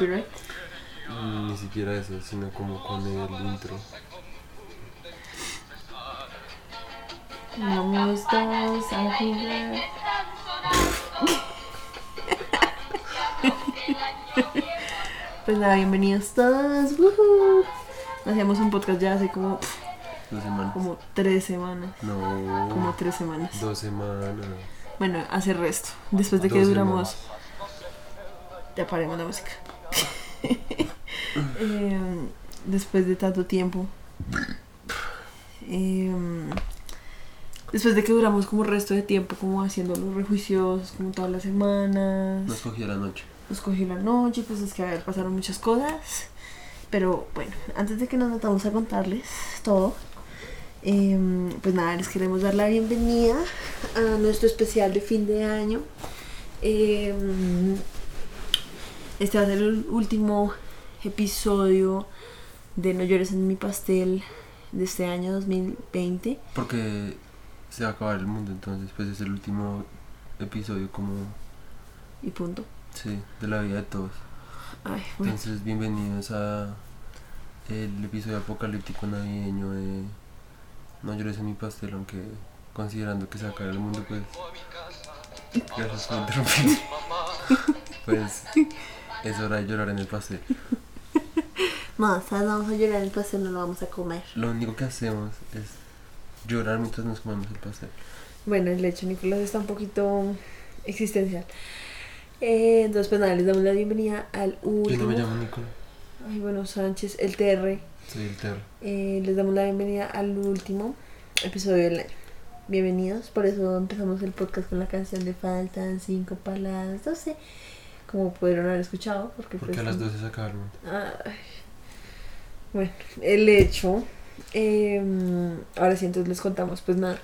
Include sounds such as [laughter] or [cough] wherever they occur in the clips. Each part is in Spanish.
Copyright. Ni siquiera eso, sino como con el intro. Vamos todos a jugar. Pues nada, bienvenidos todos. woohoo. Hacíamos un podcast ya hace como, Dos semanas. como tres semanas. No. Como tres semanas. Dos semanas. Bueno, hace resto. Después de que Dos duramos. Ya paremos la música. [laughs] Em, después de tanto tiempo. Em, después de que duramos como resto de tiempo, como haciendo los rejuiciosos, como todas las semanas. Nos cogió la noche. Nos cogió la noche, pues es que a ver, pasaron muchas cosas. Pero bueno, antes de que nos metamos a contarles todo, em, pues nada, les queremos dar la bienvenida a nuestro especial de fin de año. Este va a ser el último episodio de No llores en mi pastel de este año 2020. Porque se va a acabar el mundo, entonces, pues es el último episodio, como. Y punto. Sí, de la vida de todos. Ay, bueno. Entonces, bienvenidos a. El episodio apocalíptico navideño de. No llores en mi pastel, aunque considerando que se va a acabar el mundo, pues. Gracias por interrumpir. [laughs] Pues. Es hora de llorar en el pastel. [laughs] No, no vamos a llorar en el pastel, no lo vamos a comer. Lo único que hacemos es llorar mientras nos comemos el pastel. Bueno, el hecho, Nicolás, está un poquito existencial. Eh, entonces, pues nada, les damos la bienvenida al Yo último. no me llamo Nicolás, Ay, bueno, Sánchez, el TR. soy el terror. Eh, les damos la bienvenida al último episodio del año. Bienvenidos, por eso empezamos el podcast con la canción de Faltan cinco para las 12. Como pudieron haber escuchado, porque, pues, a las 12 se acaba el mundo. Ay. Bueno, el hecho. eh, ahora sí, entonces les contamos. Pues nada.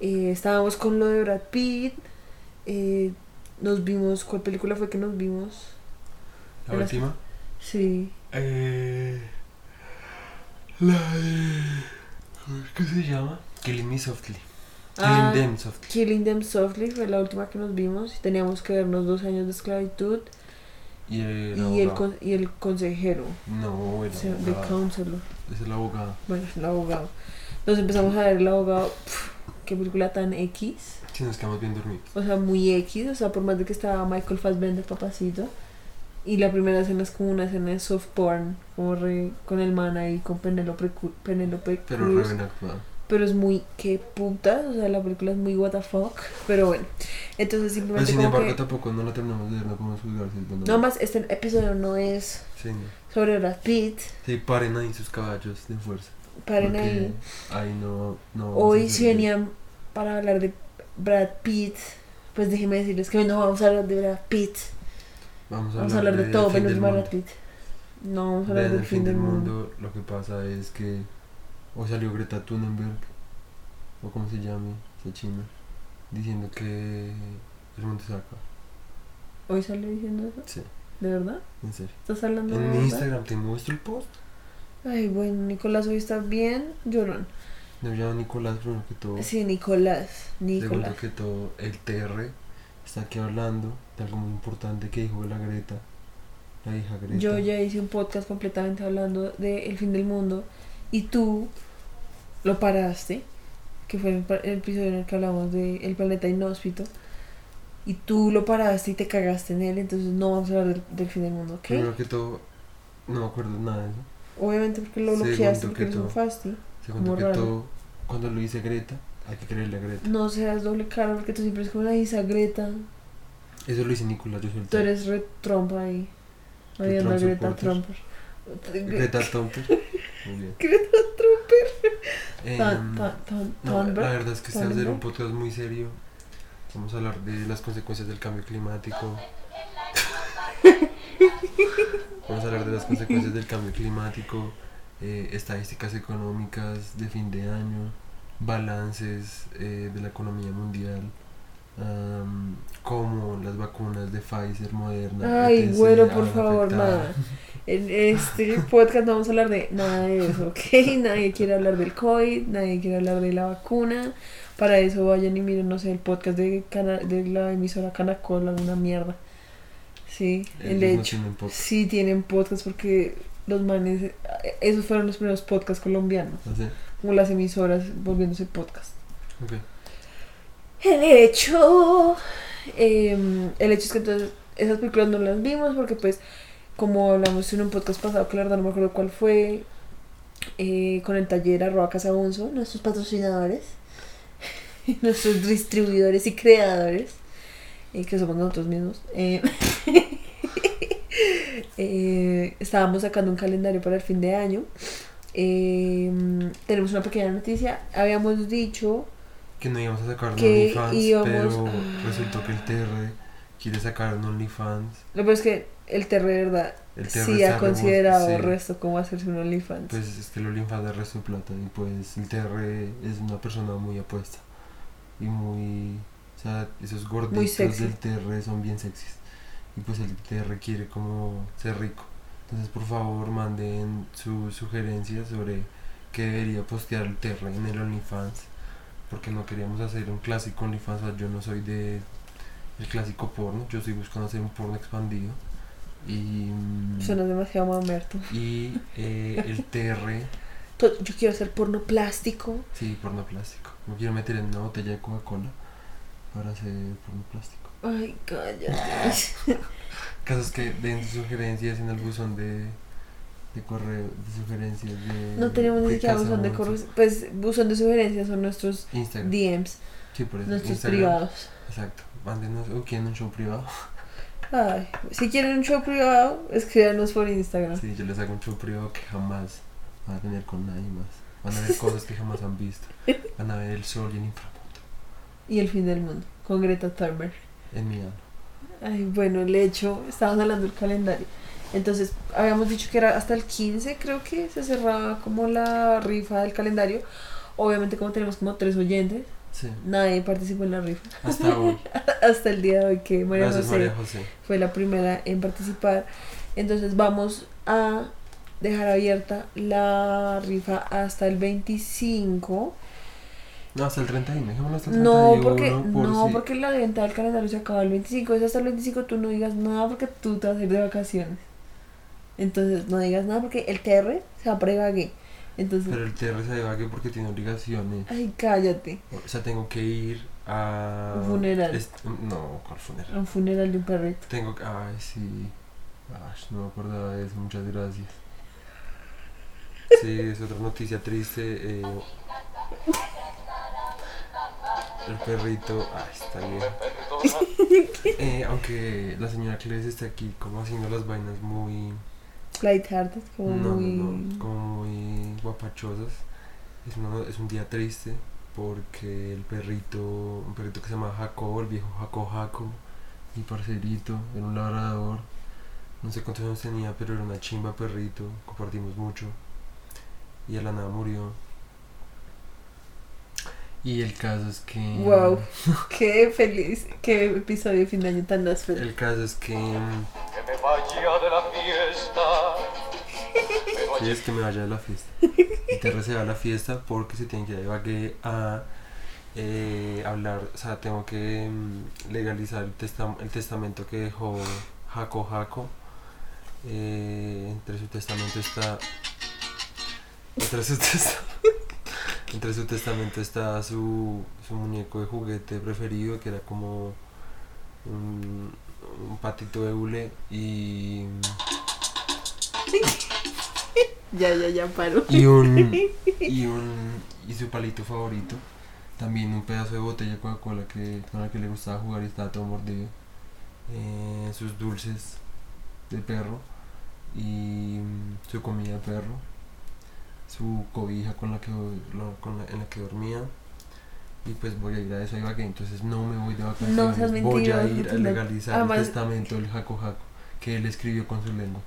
eh, estábamos con lo de Brad Pitt. eh, nos vimos. ¿Cuál película fue que nos vimos? La última. Sí. Eh, la de. ¿Qué se llama? Killing Me Softly. Ah. Killing Them Softly. Killing Them Softly fue la última que nos vimos. Teníamos que vernos dos años de esclavitud. Y el, y, el con- y el consejero. No, el O sea, abogado. counselor. Es el abogado. Bueno, el abogado. Nos empezamos a ver el abogado. pf, qué película tan X. Si nos quedamos bien dormidos. O sea, muy X, o sea, por más de que estaba Michael Fassbender, papacito. Y la primera escena es como una escena de soft porn, como re, con el man ahí, con Penélope, Penélope Pero Cruz. re. Pero es muy, qué puta, o sea, la película es muy what the fuck. Pero bueno, entonces simplemente sin embargo, que... tampoco no la terminamos de ver, no podemos juzgar. No más, este episodio no es Sí, no. sobre Brad Pitt. Sí, paren ahí sus caballos de fuerza. Paren ahí. Ahí no. no Hoy si venían para hablar de Brad Pitt, pues déjenme decirles que hoy no vamos a hablar de Brad Pitt. Vamos a Vamos a hablar, hablar de todo menos Brad mundo. Pitt. No, vamos a hablar del fin del mundo. Lo que pasa es que hoy salió Greta Thunberg, o como se llame, esa china, diciendo que el mundo se acaba. ¿Hoy sale diciendo eso? Sí, ¿De verdad? en serio. ¿Estás hablando de En mi? Instagram te muestro el post. Ay, bueno, Nicolás hoy está bien llorón. Me llamo Nicolás, primero que todo. Sí, Nicolás. Nicolás. Segundo que todo, el TR está aquí hablando de algo muy importante que dijo la Greta, la hija Greta. Yo ya hice un podcast completamente hablando de El fin del mundo y tú lo paraste, que fue el, episodio en el que hablamos de El planeta inhóspito. Y tú lo paraste y te cagaste en él, entonces no vamos a hablar del, del fin del mundo, ¿ok? Primero que todo, no me acuerdo nada de eso. Obviamente porque lo bloqueaste que porque eres un fasti. Segundo que raro. todo, cuando lo dice Greta, hay que creerle a Greta. No seas doble cara porque tú siempre es como la Isa Greta. Eso lo hice Nicolás, yo soy el Tú eres re trompa ahí. Odiando a Trump Greta supporter. Greta Thunberg. Greta tan- no, la Thunberg. verdad es que este va a ser un Thunberg. podcast muy serio. Vamos a hablar de las consecuencias del cambio climático. [laughs] Vamos a hablar de las consecuencias del cambio climático, eh, estadísticas económicas de fin de año, balances eh, de la economía mundial, am, cómo las vacunas de Pfizer, Moderna. Ay, etc. han por favor, afectado. nada. En este podcast no vamos a hablar de nada de eso, ¿ok? [laughs] Nadie quiere hablar del COVID, nadie quiere hablar de la vacuna. Para eso vayan y miren, no sé, el podcast de, Cana- de la emisora Canacol, alguna mierda. Sí, el Ellos no hecho. tienen podcast. Sí tienen podcast porque los manes, esos fueron los primeros podcasts colombianos, No sé. como las emisoras volviéndose podcast. Ok. El hecho, em, el hecho es que entonces esas películas no las vimos porque pues como hablamos en un podcast pasado, que la verdad no me acuerdo cuál fue, eh, con el taller arroba Casabunzo, nuestros patrocinadores, [laughs] nuestros distribuidores y creadores, eh, que somos nosotros mismos, [laughs] eh, estábamos sacando un calendario para el fin de año. Em, tenemos una pequeña noticia, habíamos dicho Que no íbamos a sacar un OnlyFans, íbamos- pero Ah. resultó que el TR quiere sacar un OnlyFans. Lo peor es que el TR de verdad El TR sí ha considerado sí. resto como hacerse un OnlyFans. Pues es que el OnlyFans da resto de plata y pues el TR es una persona muy apuesta y muy... O sea, esos gorditos del TR son bien sexys y pues el TR quiere como ser rico. Entonces por favor manden sus sugerencias sobre qué debería postear el TR en el OnlyFans porque no queríamos hacer un clásico OnlyFans, o sea, yo no soy de el clásico porno, yo estoy buscando hacer un porno expandido y... mm, Suena demasiado mamerto. y eh, el TR, [laughs] Yo quiero hacer porno plástico. sí, porno plástico. Me quiero meter en una botella de Coca-Cola para hacer porno plástico. Ay, cállate. [laughs] Caso es que den sugerencias en el buzón de, de correo, de sugerencias de. No tenemos ni siquiera buzón de correo. Pues buzón de sugerencias son nuestros Instagram. DMs, sí, por eso. nuestros Instagram. privados. Exacto. Mándenos, o quieren un show privado. Ay, si quieren un show privado, escríbanos por Instagram. Sí, yo les hago un show privado que jamás van a tener con nadie más. Van a ver cosas que jamás han visto. [laughs] Van a ver el sol y el inframundo Y el fin del mundo, con Greta Thunberg. en mi ano. Ay, bueno, el hecho, estábamos hablando del calendario. Entonces, habíamos dicho que era hasta el 15, creo que se cerraba como la rifa del calendario. Obviamente, como tenemos como tres oyentes, Sí. nadie participó en la rifa. Hasta hoy. [laughs] Hasta el día de hoy que María Gracias, José María José. fue la primera en participar. Entonces, vamos a dejar abierta la rifa hasta el 25. No, hasta el 31, dejémoslo hasta el 31. No, porque, por no si- porque la venta del calendario se acaba el 25. Es hasta el 25 tú no digas nada porque tú te vas a ir de vacaciones. Entonces no digas nada porque el TR se va a pregague. Entonces, Pero el TR se va que porque tiene obligaciones. ay, cállate. O sea, tengo que ir a. Un funeral. est- no, ¿cuál funeral? A un funeral de un perrito. Tengo que. Ay, sí. Ay, no me acordaba de eso, muchas gracias. Sí, es otra noticia triste. eh, el perrito. Ay, está bien. [laughs] Eh, aunque la señora Cles está aquí como haciendo las vainas muy. Lighthearted, como no, muy. no, no, como muy guapachosas. Es, una- es un día triste porque el perrito, un perrito que se llama Jacobo, el viejo Jaco Jaco, mi parcerito, era un labrador. No sé cuántos años tenía, pero era una chimba perrito, compartimos mucho. Y a la nada murió. Y el caso es que. Wow, qué feliz, qué episodio de fin de año tan áspero. El caso es que. mm, Que me vaya de la fiesta. Es que me vaya de la fiesta. Y te se va a la fiesta porque se tiene que ir a a eh, hablar, o sea, tengo que mm, legalizar el, testam- el testamento que dejó Jaco Jaco. Eh, entre su testamento está. Entre su, testa- [laughs] entre su testamento está su, su muñeco de juguete preferido, que era como un, un patito de hule y. [laughs] Ya, ya, ya paro. y un [laughs] y un y su palito favorito también un pedazo de botella de Coca-Cola que con la que le gustaba jugar y estaba todo mordido eh, sus dulces de perro y mm, su comida de perro, su cobija con la que, lo- con la- en la que dormía. Y pues voy a ir a eso a entonces no me voy de vacaciones. No voy a ir a legalizar el testamento del Jaco Jaco que él escribió con su lengua.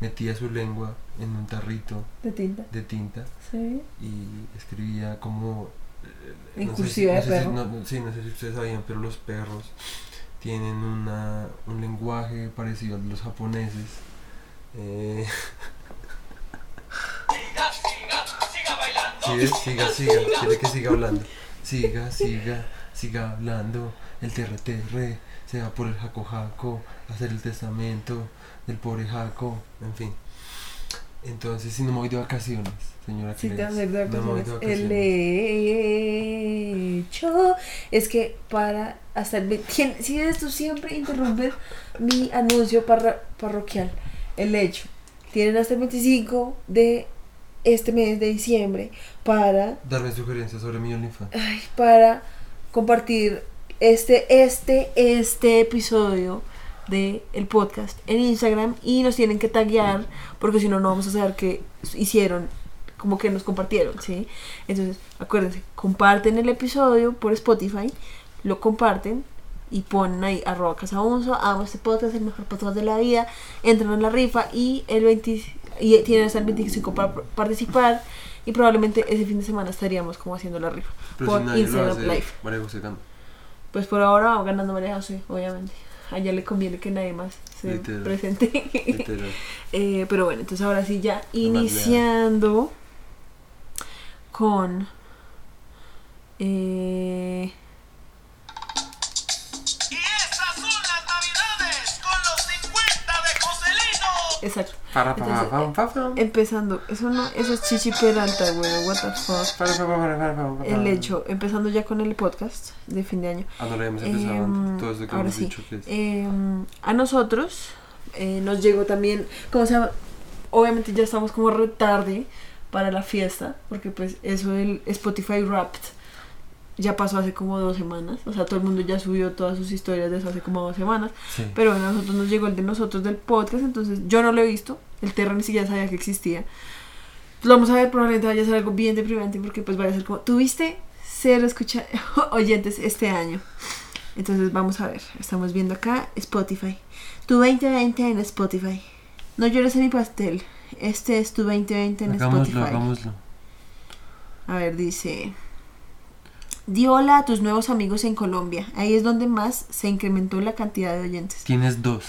Metía su lengua en un tarrito De tinta. de tinta Sí. y escribía como eh, En no sé cursiva si- de no sé si- perro. no- no- sí, no sé si ustedes sabían, pero los perros tienen una, un lenguaje parecido al de los japoneses. Eh, ¿Sí ves? Siga, siga, quiere que siga hablando. Siga, siga, siga hablando. El TRTR se va por el Jaco Jaco a hacer el testamento del pobre Jaco, en fin. Entonces, si no me voy de vacaciones, señora Sí, te Cleves, vas a ir de no me voy vacaciones. de El vacaciones. hecho es que para hasta el si esto siempre interrumpes mi anuncio parra- parroquial. El hecho. Tienen hasta el 25 de este mes de diciembre para Darme sugerencias sobre mi OnlyFans. ay, para compartir este este este episodio de el podcast en Instagram y nos tienen que taguear porque si no no vamos a saber qué hicieron como que nos compartieron sí entonces acuérdense comparten el episodio por Spotify lo comparten y ponen ahí arroba casaunso amo este podcast el mejor podcast de la vida entran en la rifa y el 20 y tienen hasta el 25 para participar y probablemente ese fin de semana estaríamos como haciendo la rifa Pero por si Instagram Live. María José gana. Pues por ahora va ganando María José, obviamente. A ella le conviene que nadie más se Literal. presente. Literal. [laughs] Eh, pero bueno, entonces ahora sí ya iniciando con... eh, Y esas son las navidades con los 50 de Joselino. exacto. Para, Entonces, para, para, para, para. Empezando, eso no, eso es Chichi Peralta, güey, what the fuck. El hecho, empezando ya con el podcast de fin de año. Ah, no habíamos empezado Em, antes. Todo eso que hemos sí. dicho que es. Eh, a nosotros eh, nos llegó también, como se llama, obviamente ya estamos como retarde para la fiesta, porque pues eso del Spotify Wrapped ya pasó hace como dos semanas, o sea, todo el mundo ya subió todas sus historias de eso hace como dos semanas, Sí. pero bueno, a nosotros nos llegó el de nosotros del podcast, entonces yo no lo he visto, el Terra ni siquiera sabía que existía. Lo vamos a ver, probablemente vaya a ser algo bien deprimente, porque pues vaya a ser como, tuviste cero escucha [laughs] oyentes este año. Entonces vamos a ver, estamos viendo acá Spotify. Tu 2020 en Spotify. No llores en mi pastel. Este es tu 2020 en Hagámoslo, Spotify. hagámoslo. A ver, dice. Di hola a tus nuevos amigos en Colombia. Ahí es donde más se incrementó la cantidad de oyentes. Tienes dos.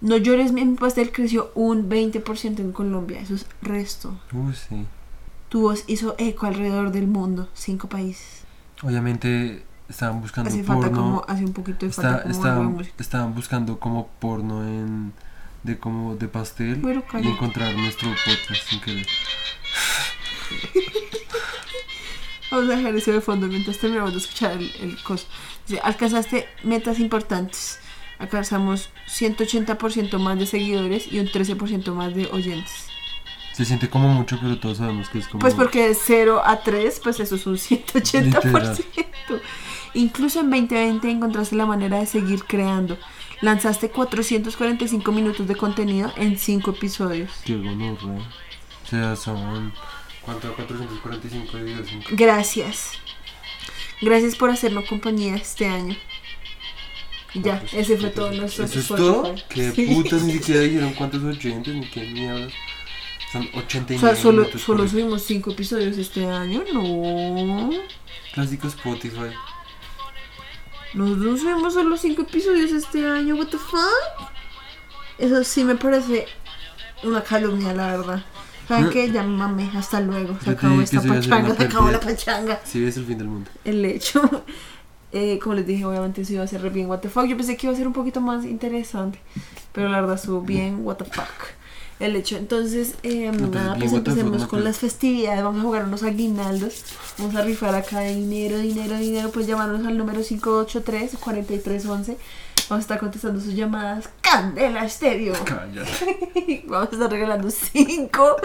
No llores mi pastel creció un 20% en Colombia. Eso es resto. Uh, sí. Tu voz hizo eco alrededor del mundo. Cinco países. Obviamente estaban buscando Hace falta como, hace un poquito de Está- falta como estaban, música. estaban buscando como porno en de como de pastel y encontrar nuestro podcast sin querer. [laughs] Vamos a dejar eso de fondo mientras terminamos de escuchar el, el coso. Dice, alcanzaste metas importantes. Alcanzamos 180% más de seguidores y un 13% más de oyentes. Se siente como mucho, pero todos sabemos que es como Pues porque de 0 a 3, pues eso es un 180%. Literal. Incluso en 2020 encontraste la manera de seguir creando. Lanzaste 445 minutos de contenido en 5 episodios. Qué gonorrea. O sea, son ¿cuánto? 445 videos. en- Gracias. Gracias por hacernos compañía este año. Ya, pues, ese fue todo nuestro ¿Eso es todo? ¿Qué Sí. putas? Ni siquiera dijeron cuántos oyentes, ni qué mierda. Son 89 O sea, solo, solo subimos 5 episodios este año, no. Clásico Spotify. Nosotros subimos solo 5 episodios este año, what the fuck? Eso sí me parece una calumnia, la verdad. ¿Saben qué? Ya me mamé, hasta luego. Se Yo acabó esta pachanga, se acabó la pachanga. Si ves el fin del mundo. El hecho. [laughs] Eh, como les dije, obviamente eso iba a ser re bien what the fuck. Yo pensé que iba a ser un poquito más interesante. Pero la verdad estuvo bien what the fuck. El hecho. Entonces, eh, pues, nada, pues fuck, empecemos no, con pues. las festividades. Vamos a jugar unos aguinaldos. Vamos a rifar acá dinero, dinero, dinero. Pues llamarnos al número 583-4311. Vamos a estar contestando sus llamadas. Candela Estéreo. Cállate. [laughs] Vamos a estar regalando 5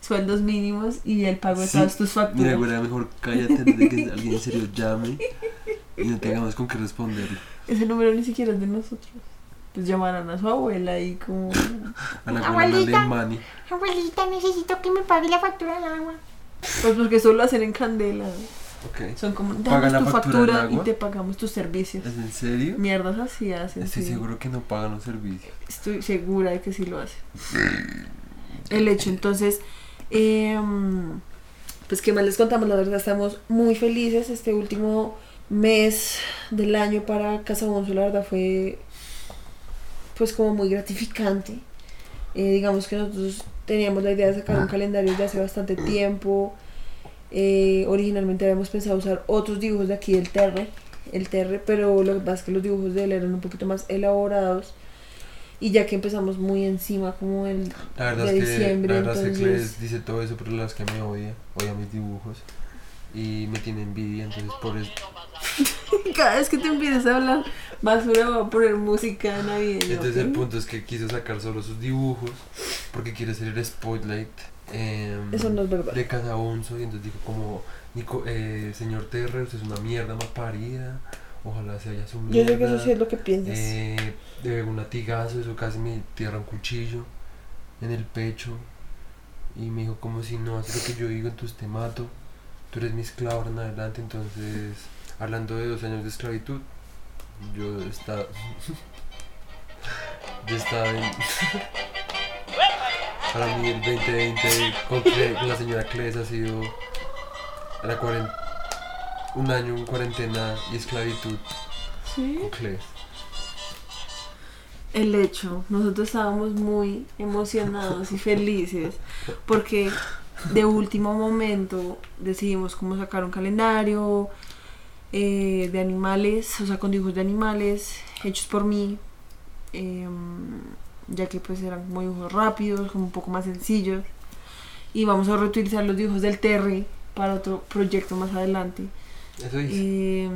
sueldos mínimos y el pago de Sí. todas tus Mira, facturas. güey, mejor cállate antes de que alguien en serio llame. y no tengamos con qué responderle. Ese número ni siquiera es de nosotros. Pues llamarán a su abuela y como... A la abuela Abuelita. Alemani. Abuelita, necesito que me pague la factura del agua. Pues porque eso lo hacen en candela. Ok. Son como, ¿Pagan dame la tu factura y te pagamos tus servicios. ¿Es en serio? Mierdas así hacen. Estoy sí. seguro que no pagan los servicios. Estoy segura de que sí lo hacen. El hecho, entonces, em, pues qué más les contamos, la verdad estamos muy felices. Este último mes del año para Casa Bonzo, la verdad fue pues como muy gratificante. Eh, digamos que nosotros teníamos la idea de sacar un calendario desde hace bastante tiempo. Eh, originalmente habíamos pensado usar otros dibujos de aquí del Terre, el Terre, pero lo que pasa es que los dibujos de él eran un poquito más elaborados. Y ya que empezamos muy encima como el La verdad de es que, diciembre, la verdad es que entonces- Cles dice todo eso, pero la verdad es que me odia. Odia mis dibujos. Y me tiene envidia, entonces por eso. [laughs] Cada vez que te empieces a hablar basura va a poner música navideña. Entonces ¿ok? el punto es que quiso sacar solo sus dibujos porque quiere ser el spotlight em, Eso no es verdad. de Casa Bonzo y entonces dijo como Nico, eh, señor Terre, usted es una mierda mal parida, ojalá se haya su Yo mierda. sé que eso sí es lo que piensas. eh, debe un latigazo, eso casi me tierra un cuchillo en el pecho y me dijo como si no haces lo que yo digo entonces te mato, tú eres mi esclavo ahora en adelante, entonces hablando de dos años de esclavitud, yo estaba [laughs] yo estaba en [laughs] para mí el 2020 con, Cle- con la señora Cles ha sido la un año en cuarentena y esclavitud Sí. con Cles. El hecho, nosotros estábamos muy emocionados y felices porque de último momento decidimos cómo sacar un calendario eh, de animales, o sea, con dibujos de animales hechos por mí, em, ya que pues eran como dibujos rápidos, como un poco más sencillos. Y vamos a reutilizar los dibujos del Terry para otro proyecto más adelante. Eso dice. Eh,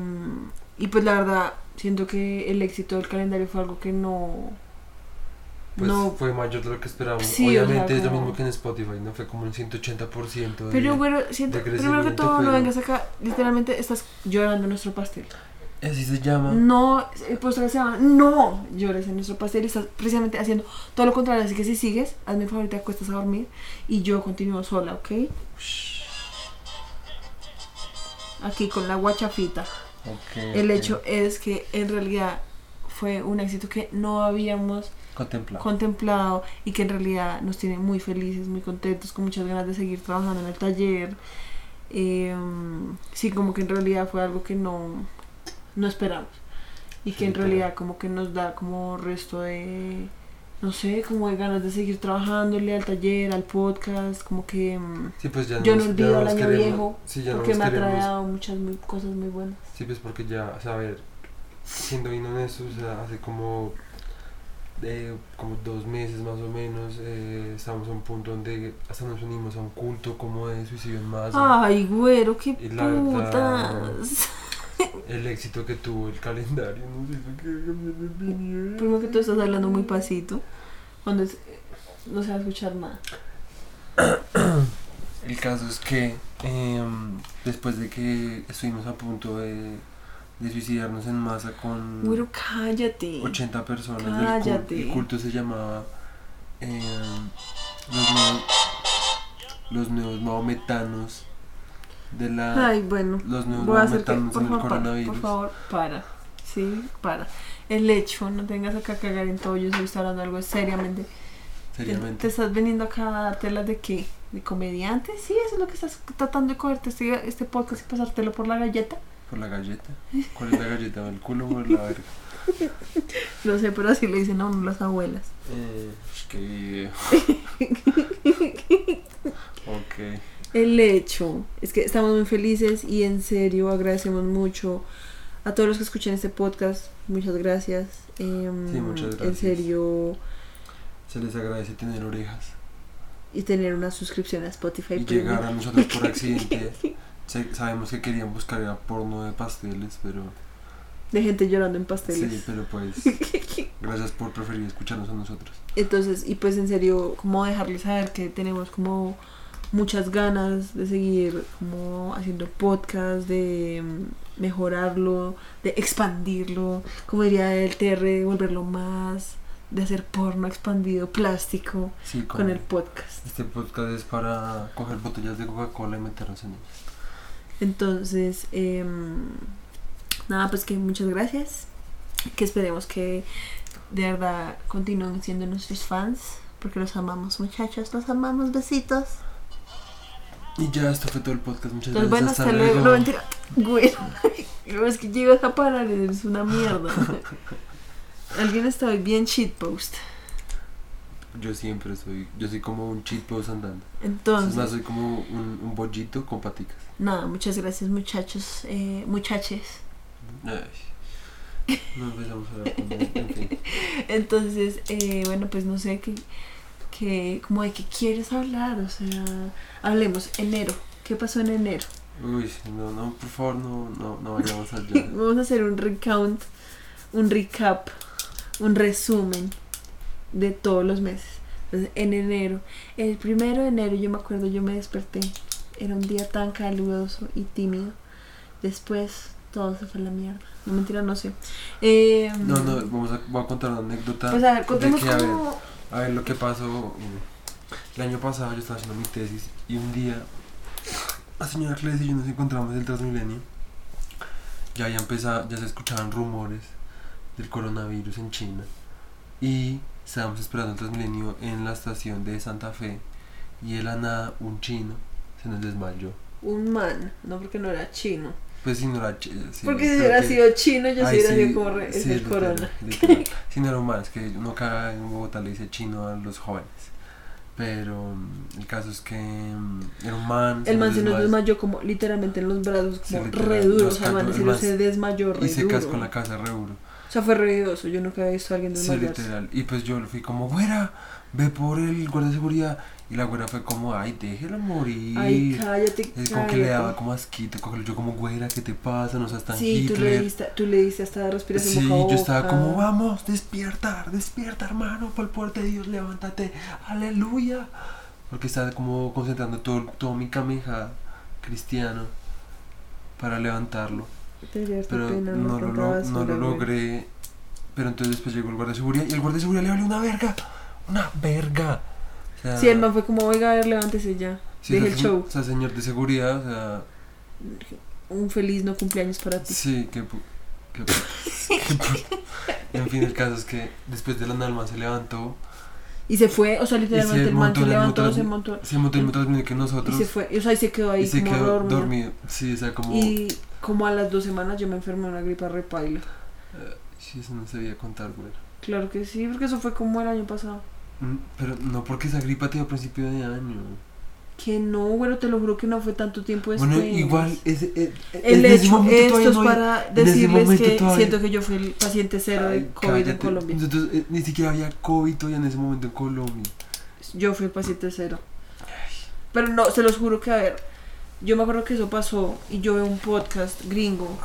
y pues la verdad, siento que el éxito del calendario fue algo que no. Pues no. fue mayor de lo que esperábamos. Sí, o sea, Obviamente es lo mismo que en Spotify, ¿no? Fue como un 180% de... Pero bueno, siento, de primero que todo, no pero- vengas acá, literalmente estás llorando nuestro pastel. Así se llama. No, el postre se llama, no llores en nuestro pastel y estás precisamente haciendo todo lo contrario. Así que si sigues, hazme el favor te acuestas a dormir y yo continúo sola, ¿ok? Aquí con la guachafita. Ok, El hecho es que en realidad fue un éxito que no habíamos Contemplado. contemplado y que en realidad nos tiene muy felices, muy contentos, con muchas ganas de seguir trabajando en el taller. Eh, sí, como que en realidad fue algo que no, no esperamos y que en Literal. realidad como que nos da como resto de, no sé, como de ganas de seguir trabajándole al taller, al podcast, como que mm, Sí, pues ya yo no nos- ya olvido el nos año queremos- viejo Sí, ya porque me ha traído muchas muy- cosas muy buenas. Sí, pues porque ya, o sea, a ver, siendo bien honestos, o sea, hace como, eh, como dos meses más o menos, eh, estamos a un punto donde hasta nos unimos a un culto como de suicidio en masa. Ay, güero, qué la verdad- putas. El éxito que tuvo el calendario, no sé, que cambiar de opinión. Primero que tú estás hablando muy pasito. Cuando es- no se va a escuchar nada. [coughs] El caso es que em, después de que estuvimos a punto de, de suicidarnos en masa con Güero, cállate. 80 personas del Cállate. culto, el culto se llamaba em, los, nuevos, los nuevos maometanos de la Ay, bueno. los nuevos Voy a hacer que, maometanos por en el coronavirus. por favor, para. Sí, para. El hecho, no tengas acá a cagar en todo. Yo estoy hablando algo seriamente. ¿Te, te Seriamente. estás veniendo acá a darte las de qué? ¿De comediante? Sí, eso es lo que estás tratando de cogerte este, este podcast y pasártelo por la galleta. ¿Por la galleta? ¿Cuál es la galleta? ¿El culo o la verga? [laughs] No sé, pero así le dicen a uno las abuelas. Eh, qué [laughs] ok. El hecho es que estamos muy felices y en serio agradecemos mucho a todos los que escuchan este podcast. Muchas gracias. Em, Sí, muchas En gracias. serio. Se les agradece tener orejas. Y tener una suscripción a Spotify. Y Premium. llegar a nosotros por [laughs] accidente. [laughs] Sabemos que querían buscar era porno de pasteles, pero. De gente llorando en pasteles. Sí, pero pues. [laughs] Gracias por preferir escucharnos a nosotros. Entonces, y pues en serio, como dejarles saber que tenemos como muchas ganas de seguir como haciendo podcast, de, mejorarlo, de expandirlo, como diría el TR, de volverlo más, de hacer porno expandido, plástico, Sí, con el podcast. Este podcast es para coger botellas de Coca-Cola y meternos en ellas. Entonces, em, nada, pues que muchas gracias. Que esperemos que de verdad continúen siendo nuestros fans. Porque los amamos, muchachos. Los amamos. Besitos. Y ya, esto fue todo el podcast. Muchas Entonces, gracias. bueno, hasta luego. No, mentira. Güey. [laughs] Es que llegas a parar. Es una mierda. [laughs] Alguien está hoy bien shitpost. Yo siempre soy. Yo soy como un cheat post andando. Es más, Entonces, soy como un, un bollito con paticas. nada, muchas gracias, muchachos. Eh, muchaches. Ay. No empezamos a hablar con en fin. [laughs] Entonces, eh, bueno, pues no sé qué, qué, como de qué quieres hablar, o sea, hablemos, enero, ¿qué pasó en enero? Uy, no, no, por favor, no, no, no vayamos allá. [laughs] Vamos a hacer un recount, un recap, un resumen de todos los meses. Entonces, en enero, el primero de enero yo me acuerdo, yo me desperté, era un día tan caluroso y tímido. Después todo se fue a la mierda. No mentira, no sé. Eh, No, no, vamos a, voy a contar una anécdota. A ver, de contemos que, cómo... A ver, lo que pasó. mm, El año pasado yo estaba haciendo mi tesis y un día la señora Cles y yo nos encontramos en el Transmilenio. Ya había empezado, ya se escuchaban rumores del coronavirus en China. Y estábamos esperando el Transmilenio en la estación de Santa Fe. Y de la nada, un chino se nos desmayó. Un man, no porque no era chino. Pues si no era sí, Porque si hubiera sido chino, yo sí Ay, hubiera sí, sido como re- es sí, el corona. [laughs] Sí, no era un man, es que uno acá en Bogotá le dice chino a los jóvenes. Pero mm, el caso es que mm, era un man. El man se nos desmayó como literalmente en los brazos, Sí, como re duro. O sea, man man se desmayó re Y se cascó en la casa re duro. O sea, fue ruidoso. Yo nunca había visto a alguien Sí, desmayarse. literal. Y pues yo le fui como, güera, ve por el guardia de seguridad. Y la güera fue como, ay, déjelo morir. Ay, cállate, es como que le daba como asquito. cogerlo. Yo como, güera, ¿qué te pasa? No seas tan Sí, tú le, Hitler. diste, tú le diste hasta respiración Sí, boca a yo estaba boca. como, vamos, despierta, despierta, hermano, por el poder de Dios, levántate, aleluya. Porque estaba como concentrando todo, todo mi cameja cristiano para levantarlo. Esta Pero pena, no, lo, lo- no lo logré. Pero entonces después llegó el guardia de seguridad y el guardia de seguridad le valió una verga. Una verga. Sea, Sí, el man fue como, oiga, a ver, levántese ya. sí, Deje el show. O sea, señor de seguridad, o sea, Un feliz no cumpleaños para ti. sí, que... que [laughs] en fin, el caso es que después de la nalma se levantó Y se fue, o sea, literalmente el man se levantó, se montó. Se montó el mismo que Y nosotros se fue, o sea, y se quedó ahí y se como quedó dormido. dormido. Sí, o sea, como... Y como a las dos semanas yo me enfermé de una gripa repaila. eh, sí, eso no se veía contar, güey. Claro que sí, porque eso fue como el año pasado. Mm, Pero no porque esa gripa te dio a principio de año. Que no, bueno, te lo juro que no fue tanto tiempo después. Bueno, igual, ese, eh, El en ese hecho, esto es no para ese decirles que todavía- siento que yo fui el paciente cero de COVID en. Colombia. Nosotros, eh, ni siquiera había COVID todavía en ese momento en Colombia. Yo fui el paciente cero. Pero no, se los juro que, a ver, yo me acuerdo que eso pasó y yo veo un podcast gringo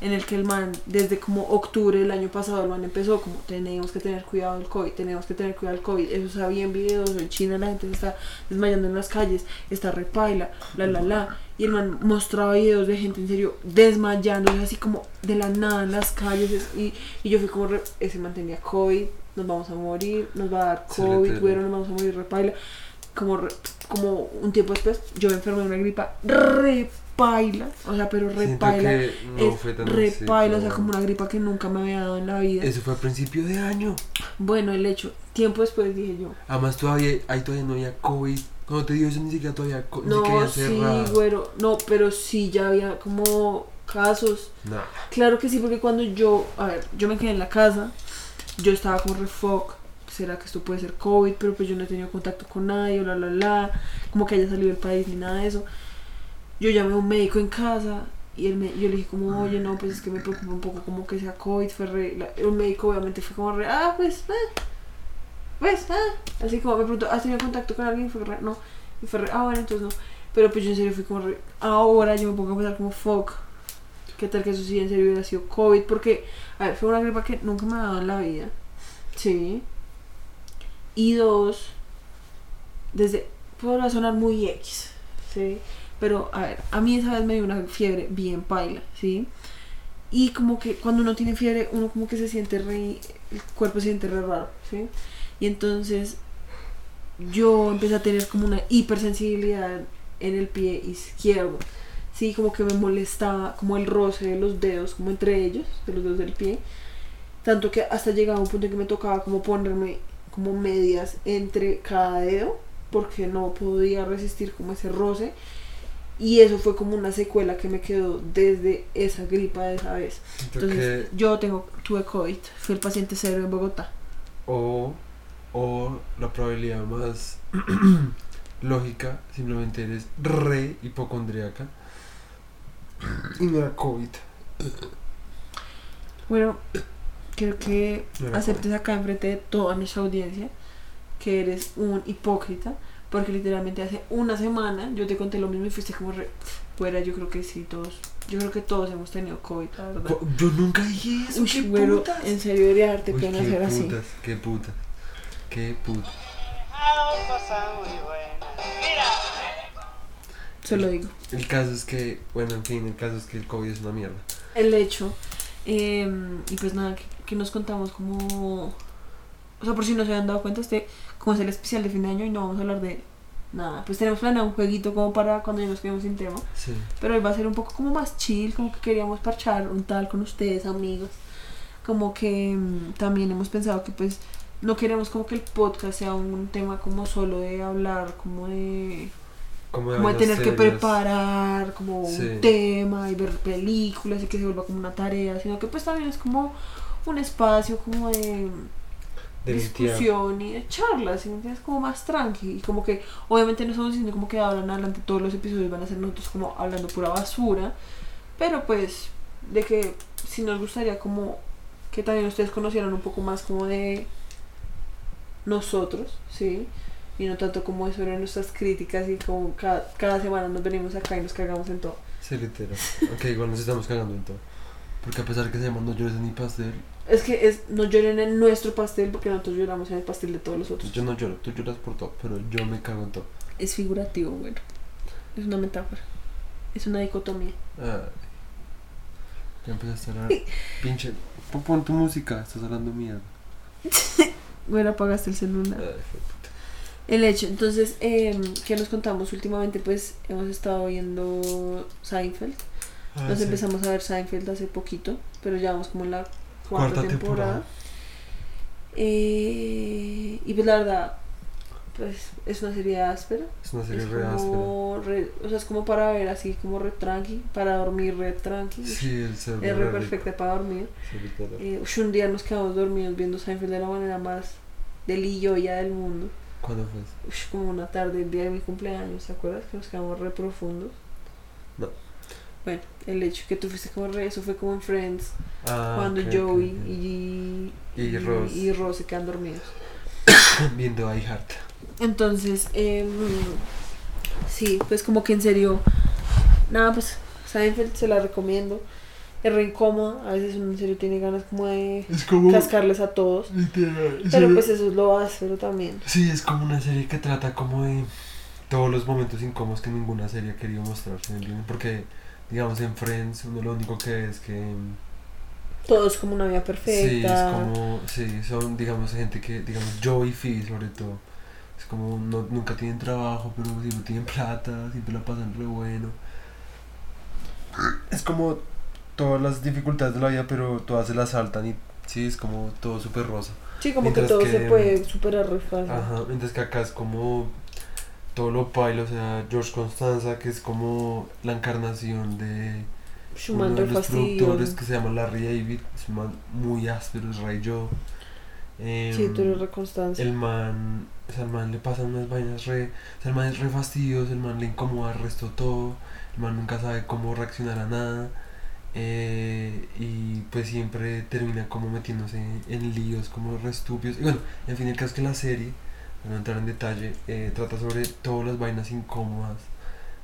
en el que el man, desde como octubre del año pasado, el man empezó como, tenemos que tener cuidado del COVID, tenemos que tener cuidado del COVID. Eso se había en videos, en China la gente se está desmayando en las calles, está repaila, la, la, la. Y el man mostraba videos de gente en serio desmayándose así como de la nada en las calles. es- Y, y yo fui como, re- ese man tenía COVID, nos vamos a morir, nos va a dar COVID, güero, nos vamos a morir repaila. Como, re- como un tiempo después, yo me enfermé de una gripa repaila, o sea, pero repaila. no fue tan repaila, o sea, como una gripa que nunca me había dado en la vida. Eso fue a principio de año. Bueno, el hecho, tiempo después dije yo, Además, todavía, ahí todavía no había COVID. Cuando te dio eso, ni siquiera todavía no, sí, güero, no, pero sí ya había como casos. Claro que sí, porque cuando yo, a ver, yo me quedé en la casa, yo estaba como refoc, será que esto puede ser COVID, pero pues yo no he tenido contacto con nadie, bla, bla, bla, como que haya salido del país ni nada de eso. Yo llamé a un médico en casa y él me, yo le dije como, oye, no, pues es que me preocupa un poco como que sea COVID, fue re, la- el médico obviamente fue como ah, pues, ah, pues, ah, así como me preguntó, ¿has tenido contacto con alguien? Fue re, no, y fue re, ah, bueno, entonces no, pero pues yo en serio fui como re, ahora yo me pongo a pensar como, fuck, ¿Qué tal que eso sí en serio hubiera sido COVID? Porque, a ver, fue una gripa que nunca me ha dado en la vida. Sí. Y dos, desde. Podrá sonar muy X. Sí. Pero, a ver, a mí esa vez me dio una fiebre bien paila. Sí. Y como que cuando uno tiene fiebre, uno como que se siente re, el cuerpo se siente re raro, ¿sí? Y entonces yo empecé a tener como una hipersensibilidad en el pie izquierdo. Sí, como que me molestaba como el roce de los dedos, como entre ellos, de los dedos del pie. Tanto que hasta llegaba un punto en que me tocaba como ponerme como medias entre cada dedo, porque no podía resistir como ese roce. Y eso fue como una secuela que me quedó desde esa gripa de esa vez. Entonces, que- yo tengo, tuve COVID, fui el paciente cero en Bogotá. O, o la probabilidad más [clears throat] lógica, simplemente eres re hipocondríaca. Y no era COVID. Bueno, quiero que No aceptes acá enfrente de toda nuestra audiencia que eres un hipócrita, porque literalmente hace una semana yo te conté lo mismo y fuiste como re... Fuera, yo creo que sí, todos. Yo creo que todos hemos tenido COVID, la verdad. Yo nunca dije eso. Uy, qué putas. en serio debería darte Uy, pena qué hacer así. putas, qué putas. Qué putas. Se lo digo. El caso es que, bueno, en fin, el caso es que el COVID es una mierda. El hecho. eh, y pues nada, que, que nos contamos como... O sea, por si no se habían dado cuenta, este como es el especial de fin de año y no vamos a hablar de nada. Pues tenemos planeado un jueguito como para cuando ya nos quedemos sin tema. Sí. Pero hoy va a ser un poco como más chill, como que queríamos parchar un tal con ustedes, amigos. Como que mm, también hemos pensado que pues no queremos como que el podcast sea un tema como solo de hablar, como de, Como de como de tener que preparar como Sí. un tema y ver películas y que se vuelva como una tarea, sino que pues también es como un espacio como de discusión y de charlas, ¿sí entiendes? Como más tranqui. Y como que, obviamente no estamos diciendo como que hablan adelante todos los episodios van a ser nosotros como hablando pura basura. Pero pues, de que si nos gustaría como que también ustedes conocieran un poco más como de nosotros, ¿sí? Y no tanto como sobre nuestras críticas y como cada, cada semana nos venimos acá y nos cagamos en todo. Sí, literal. Ok, igual nos estamos cagando en todo. Porque a pesar que se llama No llores en mi pastel, Es que es, no lloren en nuestro pastel porque nosotros lloramos en el pastel de todos los otros. yo no lloro, tú lloras por todo, pero yo me cago en todo. Es figurativo, bueno. Es una metáfora. Es una dicotomía. Ay. Ya empezaste a hablar. Pinche. pon- Pon tu música, estás hablando mierda. [laughs] Bueno, apagaste el celular. Ay, puta. El hecho, entonces, eh, ¿qué nos contamos últimamente? Pues hemos estado viendo Seinfeld. Ah, Nos sí. empezamos a ver Seinfeld hace poquito, pero ya vamos como en la cuarta, Cuarta temporada. temporada. Eh, y pues la verdad, pues es una serie áspera. Es una serie Es re áspera. como re- o sea, es como para ver así, como re tranqui, para dormir re tranqui. Sí, el es re rico. perfecta para dormir. Eh, un día nos quedamos dormidos viendo Seinfeld de la manera más delilloya del mundo. ¿Cuándo fue como una tarde, el día de mi cumpleaños, ¿te acuerdas? Que nos quedamos re profundos. No. Bueno, el hecho que tú fuiste como re, eso fue como en Friends, Ah, cuando Joey y, Y Ross. y Ross se quedan dormidos. [coughs] Viendo I Heart. Entonces, em, sí, pues como que en serio, nada, pues Seinfeld se la recomiendo. Es re incómoda, a veces uno en serio tiene ganas como de Es como. cascarles a todos. Literal. Pero pues eso es lo áspero también. Sí, es como una serie que trata como de todos los momentos incómodos que ninguna serie ha querido mostrar. Porque, digamos, en Friends uno lo único que ve es que... Todo es como una vida Sí, es perfecta. como... Sí, son, digamos, gente que, digamos, Joey y Phoebe sobre todo. Es como, no, nunca tienen trabajo, pero siempre tienen plata, siempre la pasan re bueno. Es como todas las dificultades de la vida, pero todas se las saltan y sí, es como todo súper rosa. Sí, como Mientras que todo que- se puede superar re fácil. Ajá, mientras que acá es como todo lo paila, o sea, George Constanza, que es como la encarnación de Schumann uno de los productores que se llama Larry David, es un man muy áspero, es Ray Joe. Em, Sí, tú eres re constancia. el man, o sea, el man le pasan unas vainas re, o sea, el man es re fastidioso, el man le incomoda el resto todo, el man nunca sabe cómo reaccionar a nada. eh, y pues siempre termina como metiéndose en líos como re estúpidos. Y bueno, en fin, el caso es que la serie, no entrar en detalle, eh, trata sobre todas las vainas incómodas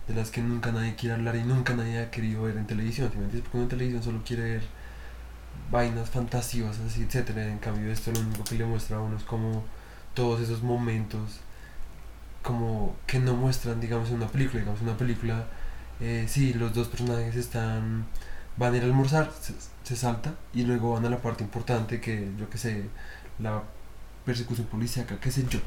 de las que nunca nadie quiere hablar y nunca nadie ha querido ver en televisión. ¿sí me entiendes? Porque uno en televisión solo quiere ver vainas fantasiosas etcétera. En cambio, esto lo único que le muestra a uno es como todos esos momentos como que no muestran, digamos, en una película. Digamos, en una película, eh, sí, los dos personajes están van a ir a almorzar, se, se salta y luego van a la parte importante que yo que sé, la persecución policíaca, qué sé yo.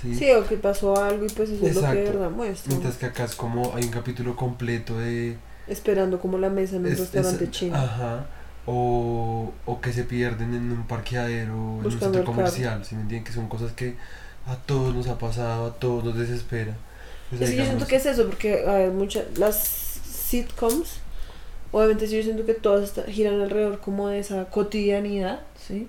¿Sí? Sí, o que pasó algo y pues eso es lo que de verdad muestra. Mientras que acá es como hay un capítulo completo de... Esperando como la mesa en un es- restaurante es- chino. Ajá. O, o que se pierden en un parqueadero, en un Buscando centro comercial, ¿sí me entienden? Que son cosas que a todos nos ha pasado, a todos nos desespera. Sea, Es que yo siento que es eso, porque a ver, muchas, las sitcoms, obviamente sí, yo siento que todas giran alrededor como de esa cotidianidad, ¿sí?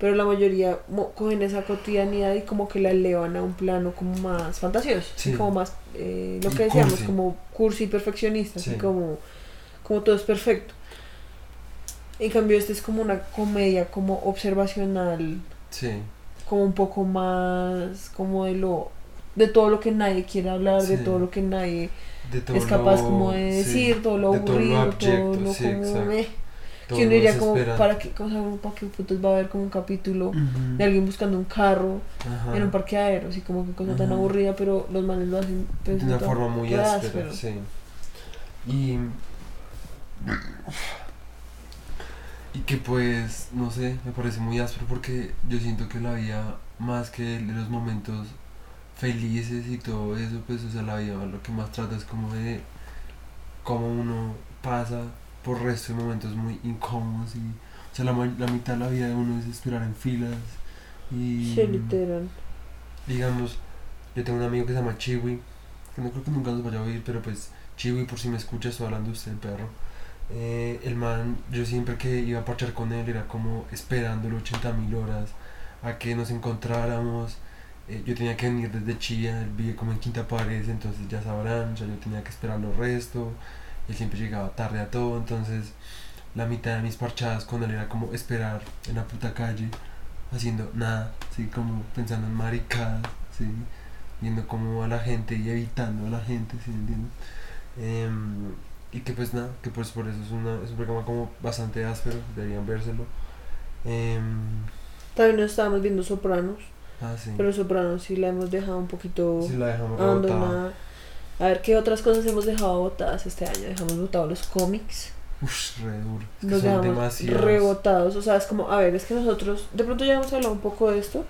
Pero la mayoría cogen esa cotidianidad y como que la elevan a un plano como más fantasioso, ¿sí? Como más, eh, lo que decíamos, cursi. como cursi y perfeccionista, así Sí. como, como todo es perfecto. En cambio, este es como una comedia como observacional, Sí, como un poco más como de lo de todo lo que nadie quiere hablar, de todo lo que nadie es capaz lo- como de decir, todo lo de todo lo aburrido, todo lo como. Que uno diría como para qué cosa para qué putas va a haber como un capítulo de alguien buscando un carro Ajá. en un parqueadero, así como que cosa tan aburrida, pero los manes lo hacen pues, de una forma muy áspera, sí. Y, y que pues, no sé, me parece muy áspero porque yo siento que la vida, más que de los momentos felices y todo eso, pues, o sea, la vida lo que más trata es como de cómo uno pasa por resto de momentos muy incómodos y, o sea, la, la mitad de la vida de uno es esperar en filas y Sí, literal. digamos, yo tengo un amigo que se llama Chiwi, que no creo que nunca nos vaya a oír, pero pues Chiwi, por si me escucha, estoy hablando de usted, perro. Eh, el man, yo siempre que iba a parchar con él era como esperándolo 80 mil horas a que nos encontráramos. Eh, yo tenía que venir desde Chía, él vive como en Quinta Pared, entonces ya sabrán, ya yo tenía que esperar los resto. Él siempre llegaba tarde a todo, entonces la mitad de mis parchadas con él era como esperar en la puta calle haciendo nada, así como pensando en maricadas, ¿sí? viendo como a la gente y evitando a la gente, ¿sí entiendes? Em, y que pues nada, que pues por eso es, una, es un programa como bastante áspero, deberían vérselo. Em, También nos estábamos viendo Sopranos, ah, sí. pero Sopranos sí la hemos dejado un poquito Sí, la dejamos rebotada. A ver qué otras cosas hemos dejado botadas este año. Dejamos botados los cómics. Uf, re duro. Es que Nos son demasiados. rebotados. O sea, es como, a ver, es que nosotros, de pronto ya hemos hablado un poco de esto.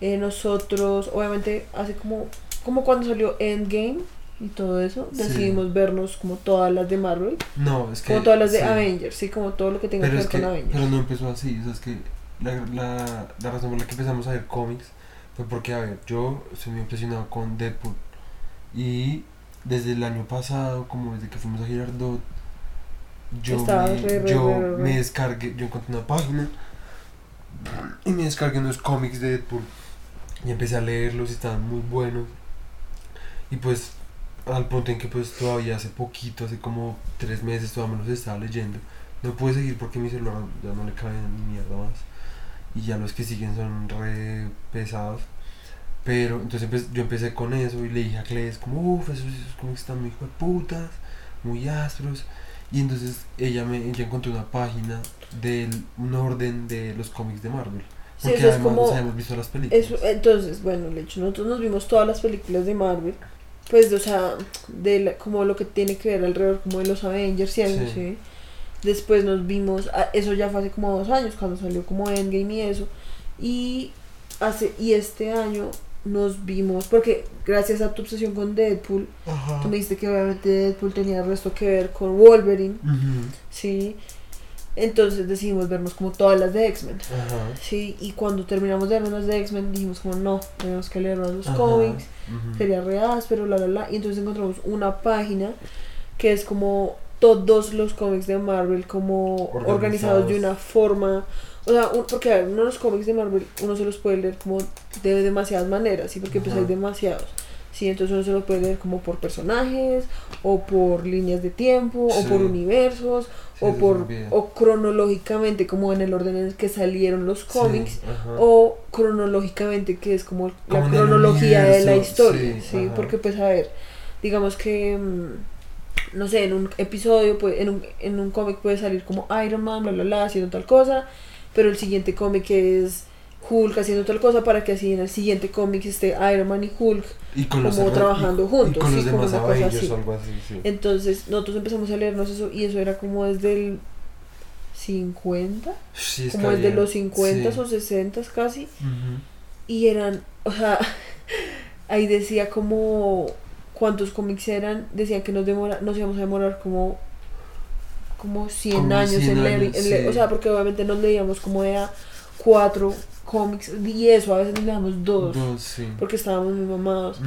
Eh, nosotros, obviamente, hace como, como cuando salió Endgame y todo eso, Sí. decidimos vernos como todas las de Marvel, No, es que. como todas las de sí. Avengers, sí, como todo lo que tenga Pero que ver que, con Avengers. pero no empezó así, o sea, es que la, la, la razón por la que empezamos a ver cómics fue porque, a ver, yo estoy muy impresionado con Deadpool y desde el año pasado, como desde que fuimos a Girardot, yo, me, re, re, yo re. me descargué, yo encontré una página y me descargué unos cómics de Deadpool y empecé a leerlos y estaban muy buenos y pues al punto en que pues todavía hace poquito, hace como tres meses todavía me los estaba leyendo no pude seguir porque mi celular ya no le cabe ni mierda más. Y ya los que siguen son re pesados. Pero entonces empe- yo empecé con eso y le dije a Cles como, uff, esos, esos cómics están muy putas, muy áspros. Y entonces ella me ella encontró una página de un orden de los cómics de Marvel. Sí, Porque eso es además como- nos habíamos visto las películas. Eso, entonces, bueno, de hecho, nosotros nos vimos todas las películas de Marvel. Pues, o sea, de la- como lo que tiene que ver alrededor como de los Avengers y eso, Sí. sí. Después nos vimos, ah, eso ya fue hace como dos años, cuando salió como Endgame y eso. Y, hace, y este año nos vimos, porque gracias a tu obsesión con Deadpool, Ajá. tú me dijiste que obviamente Deadpool tenía el resto que ver con Wolverine. ¿sí? Entonces decidimos vernos como todas las de X-Men. Sí, y cuando terminamos de vernos las de X-Men dijimos como no, tenemos que leernos los Ajá. cómics, sería re áspero, la la la, y entonces encontramos una página que es como todos los cómics de Marvel como Organizados. organizados de una forma, o sea, un- porque uno de los cómics de Marvel uno se los puede leer como de demasiadas maneras, sí, porque pues Ajá. hay demasiados. Sí, entonces uno se lo puede leer como por personajes, o por líneas de tiempo, o por universos, Sí, o por o cronológicamente como en el orden en el que salieron los cómics o cronológicamente que es como Como la cronología de la historia sí, porque pues a ver digamos que mm, no sé en un episodio pues en un, en un cómic puede salir como Iron Man bla bla bla haciendo tal cosa pero el siguiente cómic es Hulk haciendo tal cosa para que así en el siguiente cómic esté Iron Man y Hulk y con los como trabajando y- juntos, y con sí, los como una cosa así. o algo así, sí. entonces nosotros empezamos a leernos eso y eso era como desde el 50, Sí, como que es de había- los 50 sí. o 60 casi, y eran, o sea, [laughs] ahí decía como cuántos cómics eran, decían que nos demora, nos íbamos a demorar como como 100 Como años 100 en años, sí. o sea, porque obviamente nos leíamos como de a cuatro cómics y eso, a veces nos leíamos dos, Dos, sí. porque estábamos muy mamados.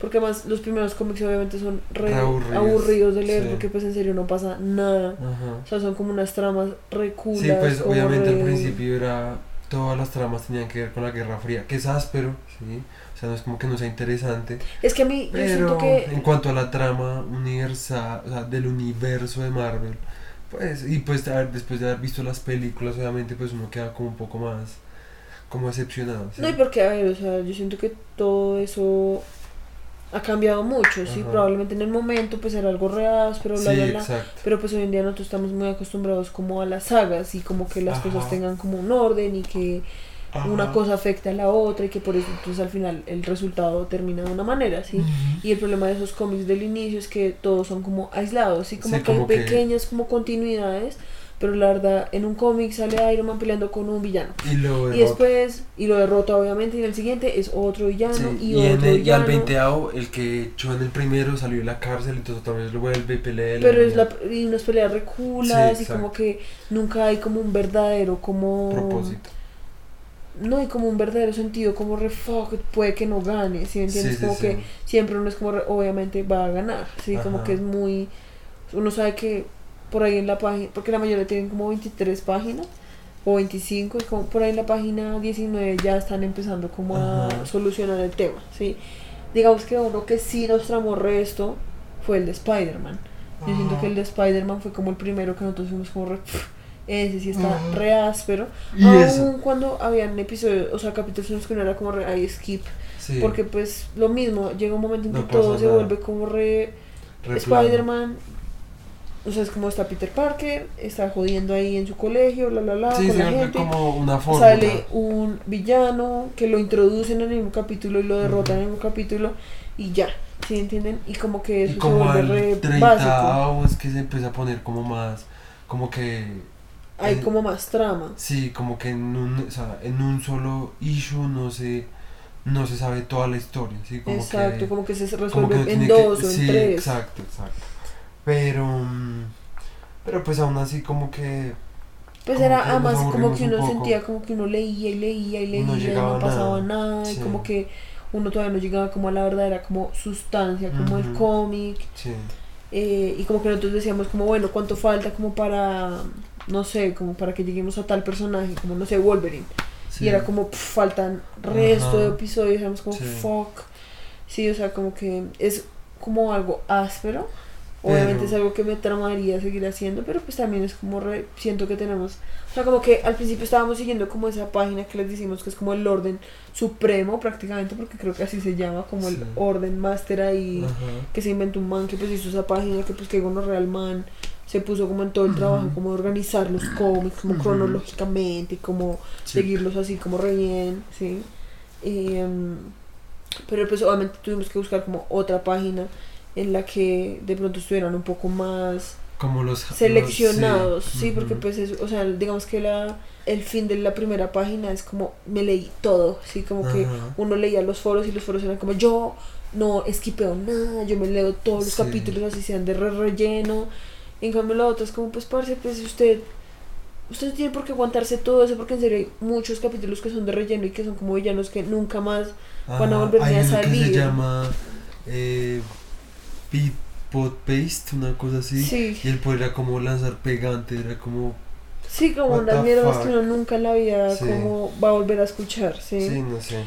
Porque además los primeros cómics obviamente son re Re aburridos, aburridos, de leer sí. porque pues en serio no pasa nada. O sea, son como unas tramas re culas, Sí, pues obviamente al principio era. Todas las tramas tenían que ver con la Guerra Fría, que es áspero, sí. O sea, no es como que no sea interesante. Es que a mí yo Pero siento que en cuanto a la trama universal, o sea, del universo de Marvel, pues, y pues a ver, después de haber visto las películas, obviamente, pues uno queda como un poco más, como decepcionado. ¿sí? No, y porque, a ver, o sea, yo siento que todo eso ha cambiado mucho, sí, Ajá. probablemente en el momento pues era algo real, pero bla, sí, bla, bla. Pero pues hoy en día nosotros estamos muy acostumbrados como a las sagas y como que las Ajá. cosas tengan como un orden y que una cosa afecte a la otra y que por eso entonces al final el resultado termina de una manera, ¿sí? Y el problema de esos cómics del inicio es que todos son como aislados, ¿sí? Como Sí, que como hay pequeñas como continuidades, pero la verdad en un cómic sale Iron Man peleando con un villano. Y lo Y después, y lo derrota obviamente, y en el siguiente es otro villano Sí, y, y, en otro el, y al villano. veinteavo, el que echó en el primero salió de la cárcel, entonces otra vez lo vuelve y pelea. Pero es la, y unas peleas reculas Sí, y como que nunca hay como un verdadero como propósito. No hay como un verdadero sentido como re fuck puede que no gane ¿sí me entiendes? Sí, sí, como sí. que siempre uno es como re- obviamente va a ganar sí como que es muy uno sabe que por ahí en la página porque la mayoría tienen como 23 páginas o 25 y como por ahí en la página 19 ya están empezando como a solucionar el tema sí digamos que uno que sí nos tramó resto fue el de Spider-Man. Yo siento que el de Spider-Man fue como el primero que nosotros fuimos como re, "Pff, ese sí está Ajá. re áspero aún eso. cuando habían episodios o sea capítulos en los que no era como re ay, skip Sí, porque pues lo mismo llega un momento en que No todo se vuelve como re re. Spider-Man o sea es como está Peter Parker está jodiendo ahí en su colegio bla bla bla Sí, con se la gente como una fórmula. sale un villano que lo introducen en el mismo capítulo y lo derrotan en el mismo capítulo y ya ¿sí entienden? y como que Y eso se vuelve al re 30 básico es que se empieza a poner como más, como que, hay como más trama. Sí, como que en un, o sea, en un solo issue no se, no se sabe toda la historia, sí, como exacto que, como que se resuelve que en que- dos o en sí, tres. exacto, exacto, pero, pero pues aún así como que Pues como era además como que un uno sentía como que uno leía y leía y leía no y no pasaba nada. nada, y como que uno todavía no llegaba como a la verdadera como sustancia, como el cómic sí, eh, y como que nosotros decíamos como bueno, ¿cuánto falta como para, no sé, como para que lleguemos a tal personaje, como no sé, Wolverine? sí. Y era como, pff, faltan resto de episodios, éramos como, Sí. fuck. Sí, o sea, como que es como algo áspero. Obviamente Pero- es algo que me tramaría seguir haciendo, pero pues también es como re- siento que tenemos, o sea, como que al principio estábamos siguiendo como esa página que les decimos que es como el orden supremo prácticamente, porque creo que así se llama, como el orden master ahí, Ajá. que se inventó un man que pues hizo esa página, que pues que bueno, real man se puso como en todo el trabajo, como de organizar los cómics, como cronológicamente, como Sí. seguirlos así como re bien, ¿sí? Em, pero pues obviamente tuvimos que buscar como otra página en la que de pronto estuvieran un poco más como los seleccionados, los- sí, porque pues es, o sea, digamos que la el fin de la primera página es como me leí todo, sí, como que uno leía los foros y los foros eran como yo no esquipeo nada, yo me leo todos los Sí. capítulos así sean de re relleno. En cambio la otra es como pues parce, pues usted usted tiene por qué aguantarse todo eso porque en serio hay muchos capítulos que son de relleno y que son como villanos que nunca más van a Ajá, volver a uno que salir. se llama eh, Pot Paste, una cosa así. Sí. Y el poder era como lanzar pegante, era como. Sí, como unas mierdas que uno nunca en la vida Sí. como va a volver a escuchar, ¿sí? Sí, no sé.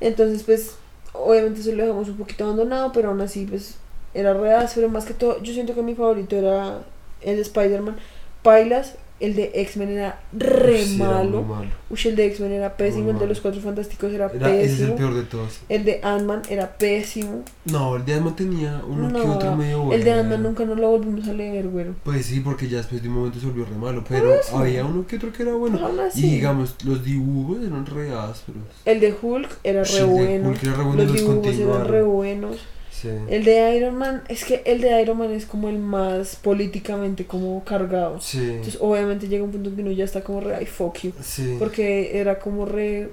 Entonces, pues, obviamente eso lo dejamos un poquito abandonado, pero aún así, pues, era real, pero más que todo, yo siento que mi favorito era el de Spider-Man. Pailas, el de X-Men era re malo. Uy, el de X-Men era pésimo, el de los Cuatro Fantásticos era, Era, ese es el pésimo. peor de todos. El de Ant-Man era pésimo. No, el de Ant-Man tenía uno que otro medio bueno. el de Ant-Man nunca no lo volvimos a leer, güey. Pues sí, porque ya después de un momento se volvió re malo. Pero había uno que otro que era bueno. Y digamos, los dibujos eran re ásperos. El de Hulk era re bueno. Hulk era re bueno y los los dibujos eran re buenos. Sí. El de Iron Man, es que el de Iron Man es como el más políticamente como cargado. Sí. Entonces obviamente llega un punto en que uno ya está como re, ay, fuck you. Sí. Porque era como re,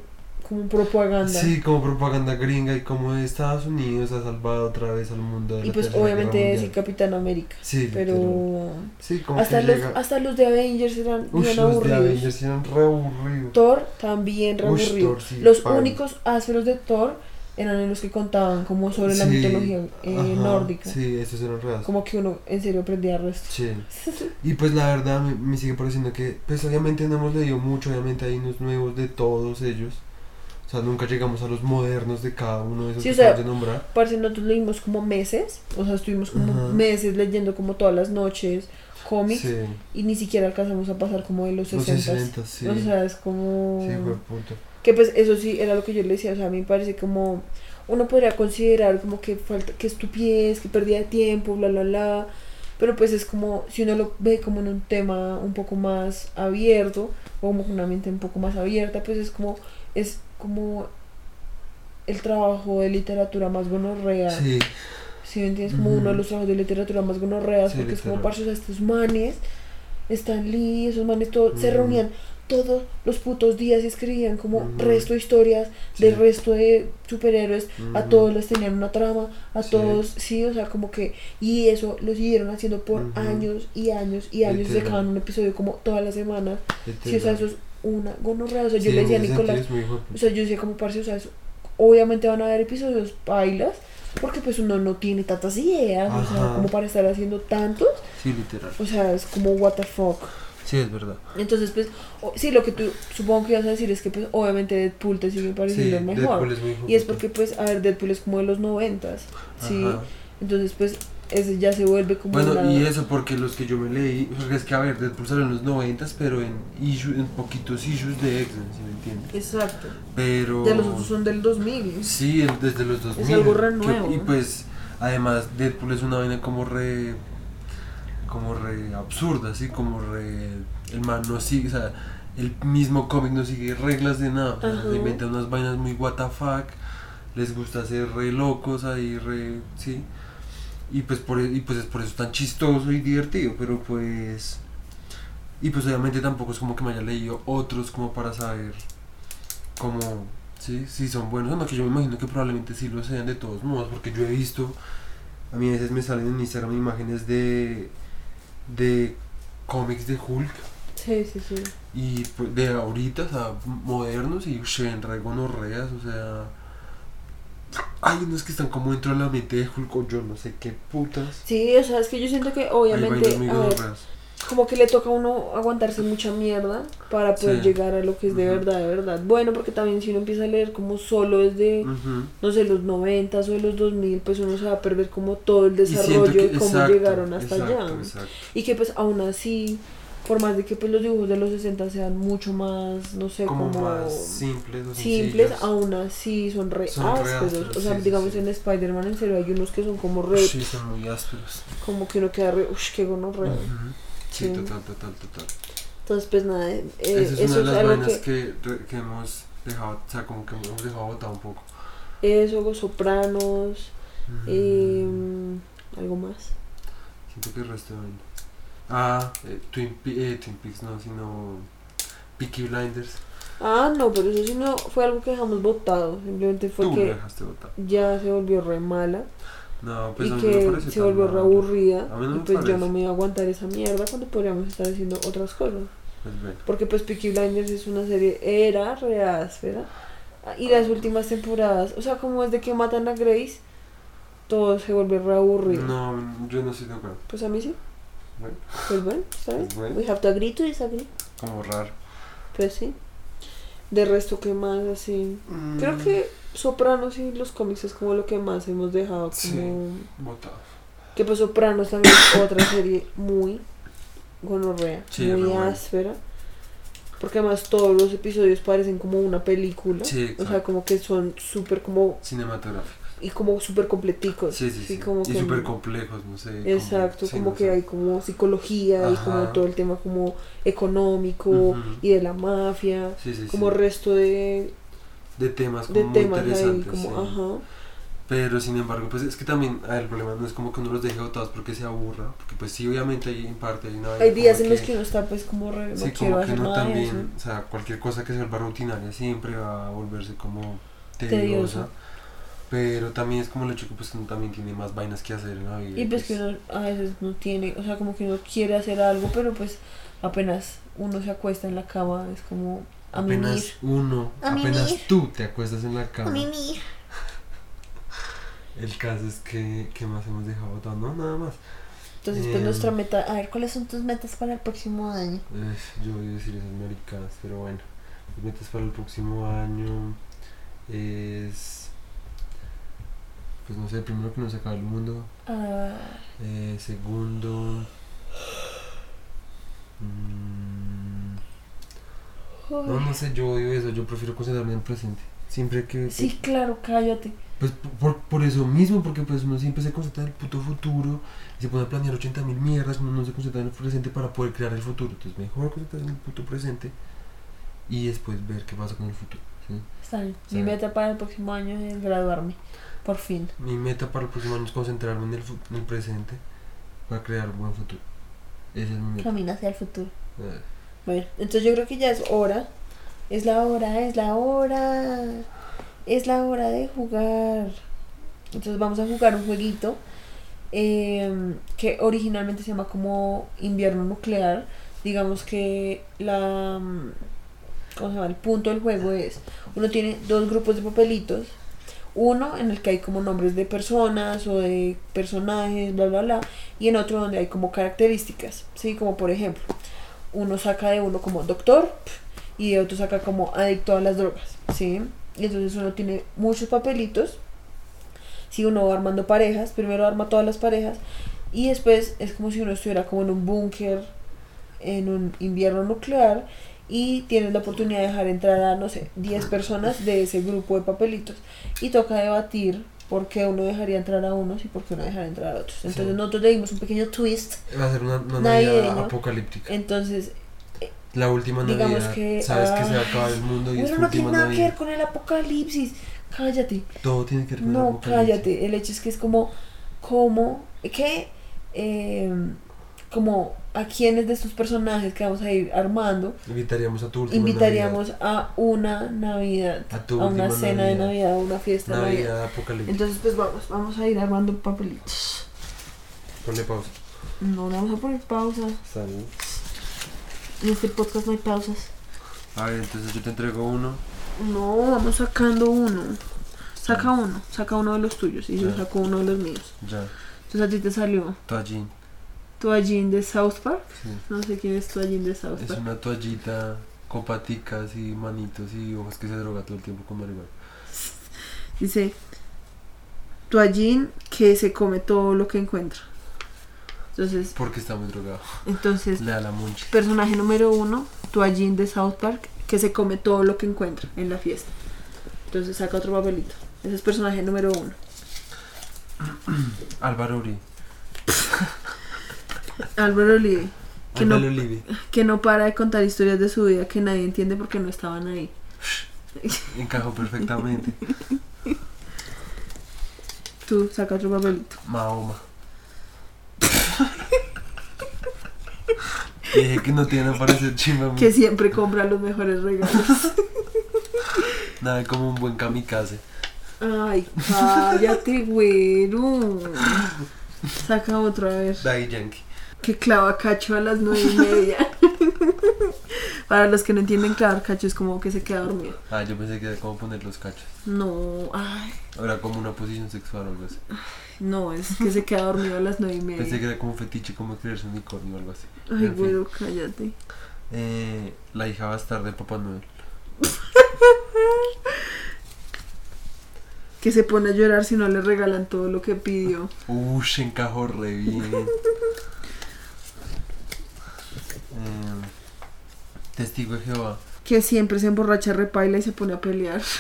como propaganda. Sí, como propaganda gringa y como Estados Unidos ha salvado otra vez al mundo. De Y la pues obviamente es el. Capitán América. Sí, Pero. Sí, como hasta que los, llega... hasta los de Avengers eran Ush, bien los de aburridos. Avengers eran re aburridos. Thor también re Ush, aburrido. Thor, sí, los paila. únicos ásperos de Thor eran en los que contaban como sobre la Sí, mitología eh, ajá, nórdica. Sí, esos eran reales. Como que uno en serio aprendía resto. Sí. [laughs] Y pues la verdad me, me sigue pareciendo que, pues obviamente no hemos leído mucho, obviamente hay unos nuevos de todos ellos. O sea, nunca llegamos a los modernos de cada uno de esos Sí, que o sea, de nombrar. Parce, nosotros leímos como meses, o sea, estuvimos como Ajá. meses leyendo como todas las noches cómics Sí, y ni siquiera alcanzamos a pasar como de los los 60. 60, sí. O sea, es como... Sí, fue puto. Que pues eso sí era lo que yo le decía, o sea, a mí me parece como uno podría considerar como que falta, que estupidez, que pérdida de tiempo, bla, bla, bla, pero pues es como, si uno lo ve como en un tema un poco más abierto, o como con una mente un poco más abierta, pues es como, es como el trabajo de literatura más gonorrea, Sí, ¿sí me entiendes? Como uno de los trabajos de literatura más gonorreas, Sí, porque es como, o sea, estos manes, Stan Lee, esos manes, todos, se Mm. reunían todos los putos días y escribían como Ujú. resto de historias Sí. del resto de superhéroes, a Ujú. todos les tenían una trama, a Sí. todos, sí, o sea, como que, y eso lo siguieron haciendo por años y años y años, Literal. sacaban un episodio como todas las semanas, sí, o sea, eso es una gonorrea, o sea, yo le decía a Nicolás, o sea, yo decía como parce, o sea, eso, obviamente van a haber episodios bailas, porque pues uno no tiene tantas ideas, o sea, como para estar haciendo tantos, Sí, literal. o sea, es como what the fuck. Sí, es verdad. Entonces, pues, o- sí, lo que tú supongo que ibas a decir es que pues obviamente Deadpool te sigue Sí, pareciendo el mejor. Deadpool es muy Y es porque pues, a ver, Deadpool es como de los noventas, ¿sí? Ajá. Entonces, pues, ese ya se vuelve como Bueno, una... y eso porque los que yo me leí, porque es que a ver, Deadpool salió en los 90 pero en, issue, en poquitos issues de X-Men, si me entiendes. Exacto. Pero... Ya los otros son del 2000. Sí, el- desde los 2000. algo re que- nuevo, Y pues, además, Deadpool es una vaina como re. como re absurda, así como re. El man no sigue, o sea, el mismo cómic no sigue reglas de nada. o sea, se inventan unas vainas muy what the fuck. Les gusta ser re locos ahí, re. sí. Y pues, por, y pues es por eso tan chistoso y divertido, pero pues. Y pues obviamente tampoco es como que me haya leído otros como para saber como sí, sí son buenos, no que yo me imagino que probablemente sí lo sean de todos modos, porque yo he visto, a mí a veces me salen en Instagram imágenes de de cómics de Hulk Sí, sí, sí. y pues, de ahorita, o sea, modernos y se ven re gonorreas, o sea, hay unos que están como dentro de la mente de Hulk o yo no sé qué putas. Sí, o sea, es que yo siento que obviamente, a ver, como que le toca a uno aguantarse mucha mierda para poder Sí. llegar a lo que es de verdad, de verdad. Bueno, porque también si uno empieza a leer como solo desde, Ujú. no sé, los 90 o de los 2000, pues uno se va a perder como todo el Y desarrollo que- de cómo exacto, llegaron hasta exacto, allá. exacto. Y que pues aún así, por más de que pues los dibujos de los 60 sean mucho más, no sé, como, como, más simples o simples, sencillos. aún así son re Son re ásperos. ásperos, o sea, sí, digamos sí. en Spider-Man en serio hay unos que son como re, Sí, son muy ásperos. como que uno queda re, uff, qué gonorrea. Ujú. Sí, Sí. total, total, total. Entonces pues nada, eh, Esa es eso una de las vainas que, que... re- que hemos dejado, o sea, como que hemos dejado botado un poco. eso, Sopranos, Mm, em, algo más. Siento que el resto de vainas. Ah, eh, Twin, Pe- eh, Twin Peaks, no, sino Peaky Blinders. Ah, no, pero eso sí no fue algo que dejamos votado, simplemente fue Tú que dejaste ya se volvió re mala. No, pues y a mí no me que parece se volvió re aburrida A mí no y pues yo no me iba a aguantar esa mierda cuando podríamos estar haciendo otras cosas Pues bueno. porque pues Peaky Blinders es una serie era re áspera y las últimas temporadas o sea como desde que matan a Grace todo se vuelve re aburrido No, yo no estoy de acuerdo. pues a mí sí Bueno, pues bueno ¿sabes? Bueno. we have to agree to disagree como raro. pues sí de resto que más así creo Mm, que Sopranos y los cómics es como lo que más hemos dejado como Sí. Botado. Que pues Sopranos también es otra serie muy gonorrea, Sí, muy áspera. Porque además todos los episodios parecen como una película. Sí, o sea, como que son súper como Cinematográfico. Y como súper completicos. Sí, sí, sí. como y súper complejos, no sé. como- Exacto, como no que sé. hay como psicología y como Ajá. todo el tema como económico Ujú. y de la mafia, Sí, sí, como resto de, De temas como de muy temas ahí, interesantes. como, sí. ajá. Pero sin embargo, pues es que también ver, el problema no es como que uno los deje botados porque se aburra, porque pues sí, obviamente hay en parte hay una Hay días como en los que uno está pues como re, Sí, como que uno también, o sea, cualquier cosa que se vuelva rutinaria siempre va a volverse como tediosa. Tedioso. Pero también es como el hecho que pues uno también tiene más vainas que hacer en la vida. Y pues que uno a veces no tiene, o sea, como que uno quiere hacer algo, pero pues apenas uno se acuesta en la cama, es como a apenas mimir. uno, A apenas mimir. tú te acuestas en la A cama. mimir. [laughs] El caso es que, ¿qué más hemos dejado botado? No, nada más. Entonces, pues Em. nuestra meta, a ver, ¿cuáles son tus metas para el próximo año? Eh, yo voy a decir esas maricadas, pero bueno. Mis metas para el próximo año es. Pues no sé, primero que no se acabe el mundo. Ah, Eh, segundo. mm, no, no sé, yo odio eso. Yo prefiero concentrarme en el presente. Siempre que. sí, claro, cállate. Pues por, por eso mismo, porque pues uno siempre se concentra en el puto futuro. Y se pone a planear 80 mil mierdas. Uno no se concentra en el presente para poder crear el futuro. Entonces, mejor concentrarse en el puto presente. Y después ver qué pasa con el futuro. ¿sí? Está bien. Mi meta para el próximo año es graduarme, por fin. Mi meta para el próximo año es concentrarme en el, en el presente para crear un buen futuro. Esa es mi meta. Camina hacia el futuro. Eh, Bueno, entonces yo creo que ya es hora. Es la hora, es la hora. Es la hora de jugar. Entonces vamos a jugar un jueguito em, que originalmente se llama como invierno nuclear. Digamos que la... mm, ¿Cómo se llama? El punto del juego es, uno tiene dos grupos de papelitos. Uno en el que hay como nombres de personas o de personajes, bla, bla, bla. Y en otro donde hay como características. ¿Sí? Como por ejemplo, uno saca de uno como doctor y de otro saca como adicto a las drogas, ¿sí? Y entonces uno tiene muchos papelitos. Si uno va armando parejas, primero arma todas las parejas y después es como si uno estuviera como en un búnker en un invierno nuclear y tienes la oportunidad de dejar entrar a, no sé, 10 personas de ese grupo de papelitos y toca debatir por qué uno dejaría entrar a unos y por qué uno dejaría entrar a otros. Entonces Sí. nosotros le dimos un pequeño twist. va a ser una, una. Navidad apocalíptica. Entonces, La última digamos Navidad. que, Sabes que se va a acabar el mundo y es bueno, tu no tiene nada que ver con el apocalipsis. Cállate. Todo tiene que ver con el No, apocalipsis. cállate. El hecho es que es como, como, que, eh, como a quienes de estos personajes que vamos a ir armando, Invitaríamos a tu última invitaríamos a una Navidad, A tu a una cena de Navidad. A una fiesta Navidad. de Navidad. Apocalíptica. Entonces, pues vamos, vamos a ir armando papelitos. Ponle pausa. No, le vamos a poner pausa. Está bien. En este podcast no hay pausas. A ver, entonces yo te entrego uno. No, vamos sacando uno. Saca uno, saca uno de los tuyos y yo saco uno de los míos. Ya. Entonces a ti te salió Toallín. Toallín de South Park. Sí. No sé quién es Toallín de South Es Park. una toallita con paticas y manitos y ojos que se droga todo el tiempo con marihuana. Dice Toallín que se come todo lo que encuentra. Entonces, Porque está muy drogado. entonces Le da la munchi. personaje número uno, Toallín de South Park, que se come todo lo que encuentra en la fiesta. Entonces saca otro papelito. Ese es personaje número uno. [clears throat] Álvaro Uri. [laughs] Álvaro Olive, que no, Álvaro Uribe. que no para de contar historias de su vida que nadie entiende porque no estaban ahí. Encajó perfectamente. [laughs] Tú saca otro papelito. Mahoma. [laughs] Dije que no tiene que parecer chimba. Que siempre compra los mejores regalos. [laughs] Nada como un buen kamikaze. Ay, cállate, güero. Saca otro, a ver. Daddy Yankee. Que clava cacho a las nueve y media. [laughs] Para los que no entienden, clavar cacho es como que se queda dormido. Ah, yo pensé que era como poner los cachos. No, ay, Era como una posición sexual o algo así. no, es que se queda dormido a las nueve y Pensé media. que era como un fetiche, como creerse unicornio o algo así. Ay, En fin. güero, cállate. Eh, la hija va a estar de Papá Noel. [laughs] Que se pone a llorar si no le regalan todo lo que pidió. Ush, encajó re bien. [laughs] Eh, testigo de Jehová. Que siempre se emborracha, repaila y se pone a pelear. [laughs]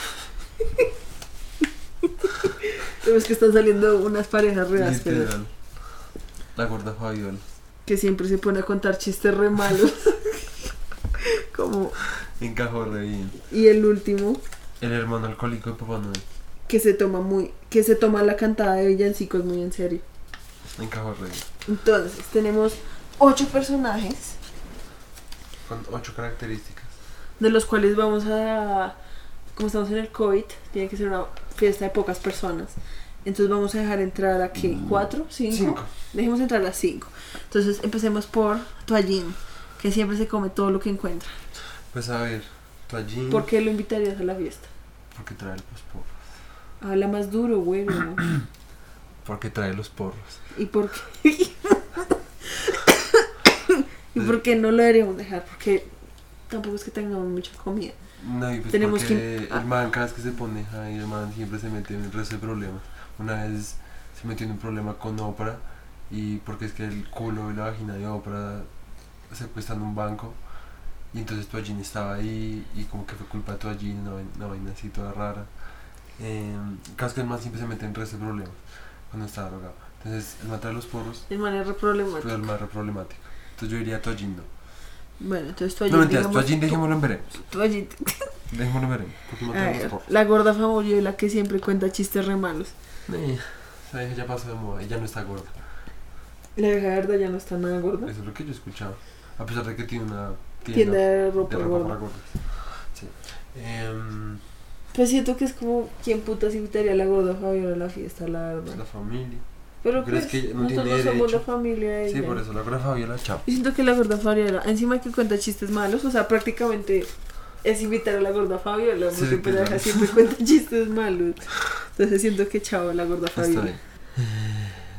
Vemos que están saliendo unas parejas re ásperas. Literal. La gorda Fabiola. Que siempre se pone a contar chistes re malos. [laughs] Como, Encajó re bien. y el último, El hermano alcohólico de Papá Noel. que se toma muy, que se toma la cantada de villancicos muy en serio. Encajo re bien. Entonces, tenemos ocho personajes, Con ocho características. de los cuales vamos a, como estamos en el COVID, tiene que ser una fiesta de pocas personas. Entonces vamos a dejar entrar a qué, cuatro, cinco. Cinco. Dejemos entrar a las cinco. Entonces empecemos por Toallín, que siempre se come todo lo que encuentra. Pues a ver, toallín. ¿Por qué lo invitarías a la fiesta? Porque trae los porros. Habla más duro, güey. ¿no? [clears throat] Porque trae los porros. ¿Y por qué? [laughs] ¿Y por qué no lo deberíamos dejar? Porque tampoco es que tengamos mucha comida. No, y pues Tenemos porque que- el man cada vez que se pone ahí, el man siempre se mete en el resto de problemas. Una vez se metió en un problema con Oprah y porque es que el culo y la vagina de Oprah se cuestan un banco y entonces Toallín estaba ahí y como que fue culpa de Toallín, una, vaina- una vaina así toda rara. Eh, cada vez que el man siempre se mete en el resto de problemas cuando está drogado. Entonces el man trae los porros, El man es re pero problemático. el man es problemático. Entonces yo diría Toallín no. Bueno, entonces Toallín. No mentiras, Toallín dejémoslo en veremos. Toallín. Dejémoslo en veremos. Porque ver, la gorda favorita que siempre cuenta chistes re malos. Eh, esa vieja ya pasó de moda ya no está gorda. La vieja verdad ya no está nada gorda. Eso es lo que yo he escuchado. A pesar de que tiene una Tienda tienda, de de ropa ropa gorda. para gordas. Sí. Em, Pues siento que es como quien putas invitaría a la gorda Fabiola a la fiesta, la verdad. la familia. Pero ¿Crees pues, que no nosotros somos la familia de Sí, por eso la gorda Fabiola, chao. Yo siento que la gorda Fabiola, encima que cuenta chistes malos, o sea, prácticamente es invitar a la gorda Fabiola, porque claro. vieja siempre cuenta chistes malos. Entonces siento que chao la gorda Fabiola. bien.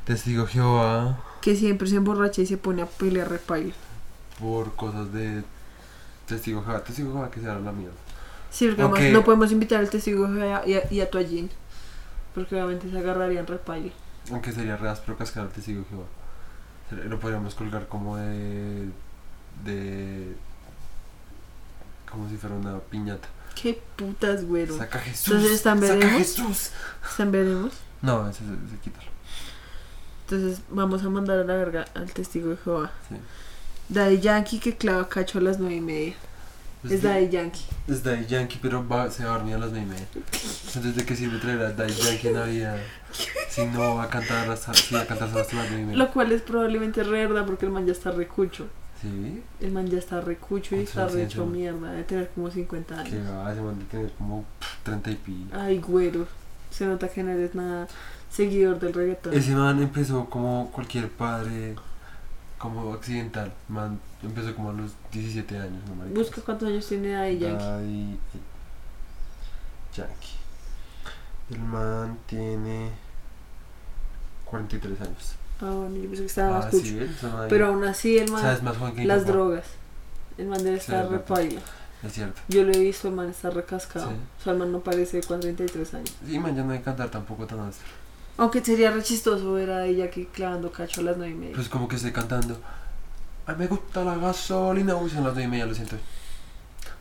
Testigo Jehová Que siempre se emborracha y se pone a pelear repaila. por cosas de Testigo Jehová. Testigo Jehová que se da la mierda. Sí, porque además no podemos invitar al testigo y a, y a, y a Toallín, Porque obviamente se agarrarían repaila. Aunque sería re áspero cascar al Testigo Jehová. Se- Lo podríamos colgar como de. de. como si fuera una piñata. Qué putas, güero. Saca Jesús. Entonces, ¿están saca veremos? Jesús. ¿Están veremos? No, ese, ese quítalo. Entonces vamos a mandar a la verga al testigo de Jehová. Sí. Daddy Yankee que clava cacho a las nueve y media. Es Daddy Yankee. Es Daddy Yankee, pero va, se va a dormir a las 9 y media. Entonces, ¿de qué sirve traer a Daddy Yankee en Navidad? [laughs] Si no va a cantar hasta, si va a cantar hasta las 9 y media. Lo cual es probablemente re verdad porque el man ya está recucho. Sí, El man ya está recucho y ¿Cuántos está años re tiene hecho ese man? mierda. Debe tener como 50 que años. va, se van a tener como pff, 30 y pi. Ay, güero. Se nota que no eres nada seguidor del reggaetón. Ese man empezó como cualquier padre, como accidental. Man empezó como a los 17 años, ¿no, marica? Busca cuántos años tiene Daddy Yankee. Daddy Yankee. El man tiene 43 años. Ah, bueno, yo pensé que estaba más Ah, sí, Pero aún así el o man... sea, es más joven que mi las papá. drogas. El man debe Sí, estar paila. Es cierto. Yo lo he visto, el man está recascado. Sí. O sea, el man no parece con 33 años. Sí, man, ya no hay que cantar tampoco tan áspero. Aunque sería re chistoso ver a ella que clavando cacho a las 9 y media. Pues como que estoy cantando. Ay, me gusta la gasolina. Uy, son las 9 y media, lo siento.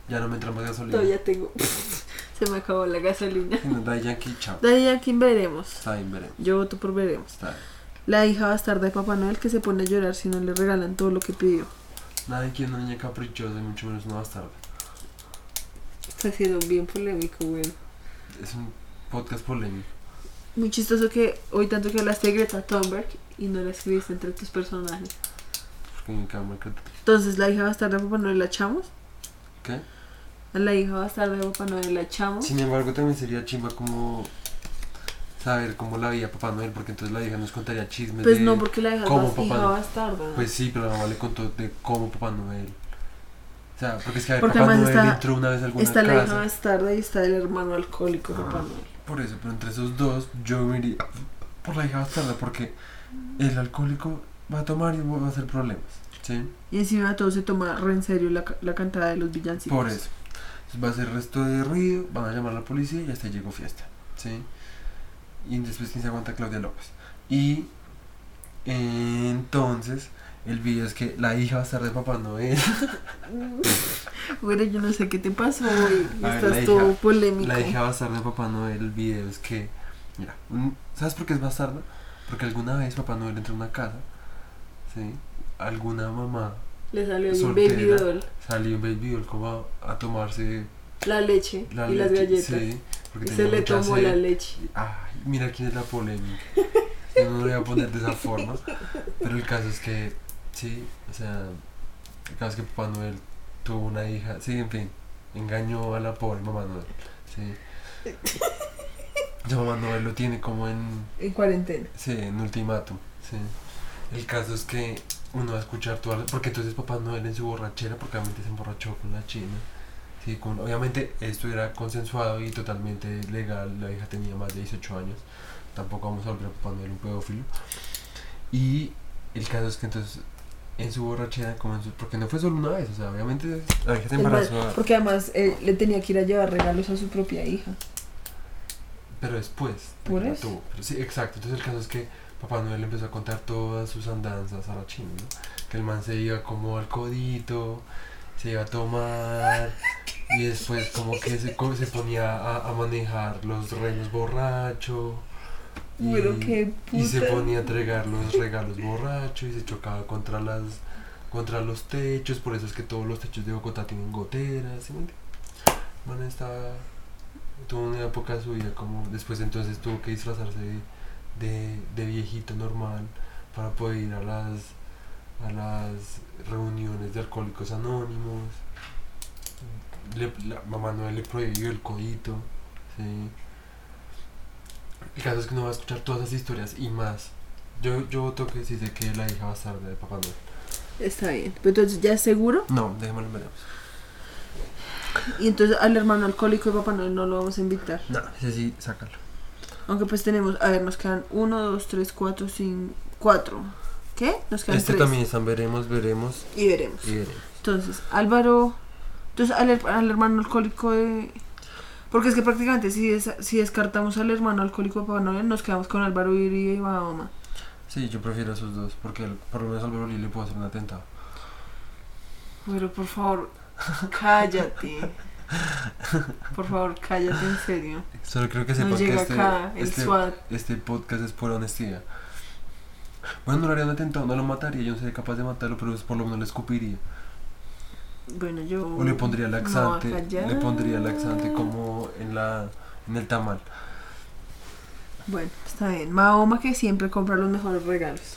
Ya no me entra más gasolina. Todavía tengo. [laughs] Se me acabó la gasolina. [laughs] No, Daddy Yankee, chao. Daddy Yankee veremos. Está bien, veremos. Yo voto por veremos. Está bien. La hija bastarda de Papá Noel que se pone a llorar si no le regalan todo lo que pidió. Nadie quiere una niña caprichosa y mucho menos una bastarda. Está siendo bien polémico, güey. Es un podcast polémico. Muy chistoso que hoy tanto que hablaste de Greta Thunberg y no la escribiste entre tus personajes. Me Entonces, la hija bastarda de Papá Noel la echamos. ¿Qué? A la hija bastarda de Papá Noel la echamos. Sin embargo, también sería chimba como saber cómo la veía Papá Noel, porque entonces la hija nos contaría chismes Pues de... no, porque la hija, cómo bas- hija Papá- bastarda. Pues sí, pero la mamá le contó de cómo Papá Noel. O sea, porque es que a ver, Porque Papá Noel está- entró una vez a alguna está la hija casa. bastarda y está el hermano alcohólico de Papá Noel. Por eso, pero entre esos dos, yo me iría por la hija bastarda, porque el alcohólico va a tomar y va a hacer problemas. ¿Sí? Y encima de todo se toma re en serio la, la cantada de los villancicos. Por eso. Entonces va a hacer resto de ruido, van a llamar a la policía y hasta llegó fiesta. ¿Sí? Y después quién se aguanta Claudia López. Y eh, entonces el video es que la hija va a estar de Papá Noel. [laughs] Bueno, yo no sé qué te pasó hoy. Ver, Estás todo hija- polémico. La hija va a estar de Papá Noel. El video es que. Mira, ¿sabes por qué es bastarda? Porque alguna vez Papá Noel entró a una casa. ¿Sí? Alguna mamá Le salió un baby doll, salió un baby doll como a, a tomarse la leche la y las leche, galletas. Sí, Y tenía se le tomó la leche. Ay, mira quién es la polémica. Yo no lo voy a poner de esa forma. Pero el caso es que, sí, o sea, el caso es que Papá Noel tuvo una hija, sí, en fin, engañó a la pobre Mamá Noel, sí. Ya Mamá Noel lo tiene como en, En cuarentena. sí, en ultimátum, sí. El caso es que uno va a escuchar todas las- porque entonces Papá Noel en su borrachera, porque obviamente se emborrachó con la china. Sí, con, obviamente esto era consensuado y totalmente legal, la hija tenía más de 18 años, tampoco vamos a volver a Papá Noel un pedófilo. Y el caso es que entonces en su borrachera, como en su- porque no fue solo una vez, o sea, obviamente la hija se embarazó, porque además eh, le tenía que ir a llevar regalos a su propia hija. pero después. de ¿Por eso? tuvo. Pero sí, exacto, entonces el caso es que Papá Noel empezó a contar todas sus andanzas a la china, ¿no? Que el man se iba como al codito, se iba a tomar y después como que se, co- se ponía a, a manejar los renos borracho y, Pero qué y se ponía a entregar los regalos borracho y se chocaba contra las contra los techos, por eso es que todos los techos de Bogotá tienen goteras, Man estaba tuvo una época de su vida como después entonces tuvo que disfrazarse de, de, de viejito normal para poder ir a las a las reuniones de alcohólicos anónimos le, la mamá no le prohibió el codito sí. el caso es que uno va a escuchar todas esas historias y más yo, yo voto que sí sé que la hija va a estar de papá Noel Está bien. Pero entonces ya es seguro. no, en veremos Y entonces al hermano alcohólico de Papá Noel no lo vamos a invitar. no, ese sí, sácalo Aunque pues tenemos, a ver, nos quedan 1, 2, 3, 4, 5, 4. ¿Qué? Nos quedan este tres. también están veremos, veremos Y veremos. y veremos Entonces, Álvaro. Entonces, al, her- al hermano alcohólico de. Porque es que prácticamente si, des- si descartamos al hermano alcohólico de Papá Noel, nos quedamos con Álvaro Uribe y Mahoma. Sí, yo prefiero esos dos, porque por lo menos Álvaro Lee le puedo hacer un atentado. Pero por favor, [laughs] cállate. Por favor, cállate en serio. Solo creo que sepan que llega este, acá el este, SWAT. este podcast es por honestidad. Bueno, no le haría un atentado, no lo mataría, yo no sería capaz de matarlo, pero por lo menos le escupiría. Bueno, yo. O le pondría laxante, le pondría laxante como en la en el tamal. Bueno, está bien. Mahoma que siempre compra los mejores regalos.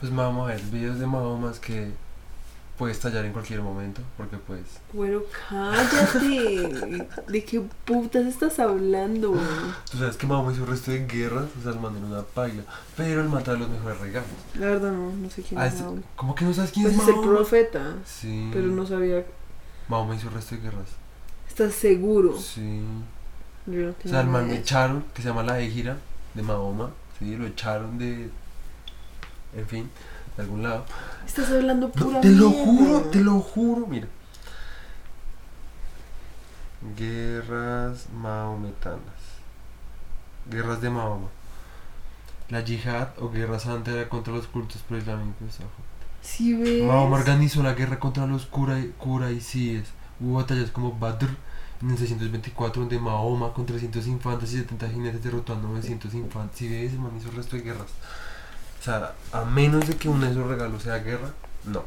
Pues vamos a ver videos de Mahomas que puede estallar en cualquier momento, porque pues Bueno, cállate. [laughs] ¿De qué putas estás hablando? tú sabes que Mahoma hizo el resto de guerras, o sea, el man era una paila, pero el mata los mejores regalos. La verdad no, no sé quién Ah, es este- Mahoma. ¿Cómo que no sabes quién Pues es es el Mahoma? profeta, Sí. pero no sabía. Mahoma hizo el resto de guerras. ¿Estás seguro? Sí. Yo no O sea, el man echaron, que se llama la Égira de Mahoma. Sí, lo echaron de. En fin, de algún lado. Estás hablando No, pura te lo juro, te lo juro, mira. Guerras mahometanas. Guerras de Mahoma. La yihad o guerra santa era contra los cultos preislámicos. ojo. Sí, ves. Mahoma organizó la guerra contra los Quraisíes. Hubo batallas como Badr en el 624, donde Mahoma con 300 infantes y 70 jinetes derrotó a 900 infantes. Si ves, man hizo el resto de guerras. O sea, a menos de que uno de esos regalos sea guerra, no.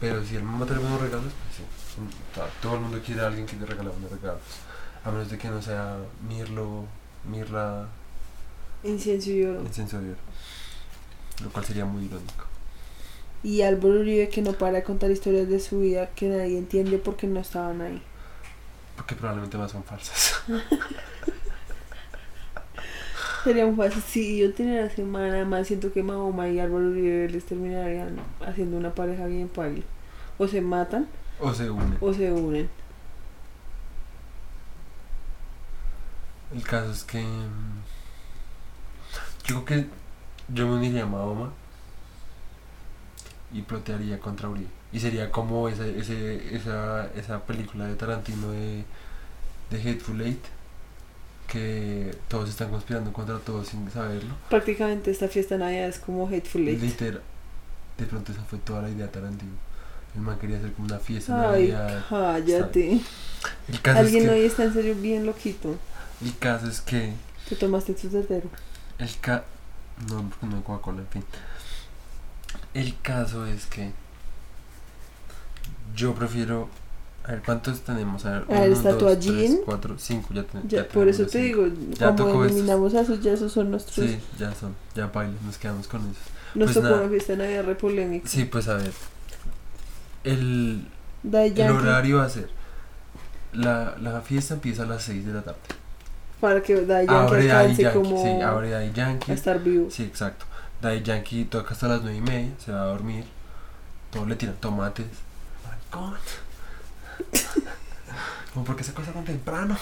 Pero si el man trae buenos regalos, pues sí. O sea, todo el mundo quiere a alguien que le regala buenos regalos. A menos de que no sea Mirlo, Mirla, Incienso y oro. Oro. Lo cual sería muy irónico. Y Álvaro Uribe que no para de contar historias de su vida que nadie entiende porque no estaban ahí. Porque probablemente más son falsas. [laughs] Sería muy fácil. Si yo tenía la semana, además siento que Mahoma y Álvaro Uribe les terminarían haciendo una pareja bien paila. O se matan O se une. o se unen. El caso es que. mm, Yo creo que yo me uniría a Mahoma y plotearía contra Uribe. Y sería como ese, ese, esa, esa película de Tarantino de, de Hateful Eight, que todos están conspirando contra todos sin saberlo. Prácticamente esta fiesta navidad es como Hateful Eight. Literal. De pronto esa fue toda la idea de Tarantino. El man quería hacer como una fiesta. Ay, Navidad. cállate. El caso, es Alguien que, hoy está en serio bien loquito. el caso es que Te tomaste tu tetero. El ca... No, porque no hay Coca-Cola, en fin. El caso es que yo prefiero A ver, ¿cuántos tenemos? A ver, A ver, uno, está dos, tres, cuatro, cinco, ya, ten- Ya, ya por eso te cinco. digo, Ya como estos. eliminamos a esos, ya esos son nuestros. Sí, ya son, ya baila, nos quedamos con eso. Nos pues tocó nada. una fiesta de Navidad re polémica. Sí, pues a ver. El, horario va a ser. La, la fiesta empieza a las 6 de la tarde. para que Daddy Yankee Abre alcance Yankee. como Sí, abre Daddy Yankee. a estar vivo. Sí, exacto. Daddy Yankee toca hasta las 9 y media, se va a dormir. Todos le tiran tomates. Maricón. [laughs] Como porque se cosa tan temprano.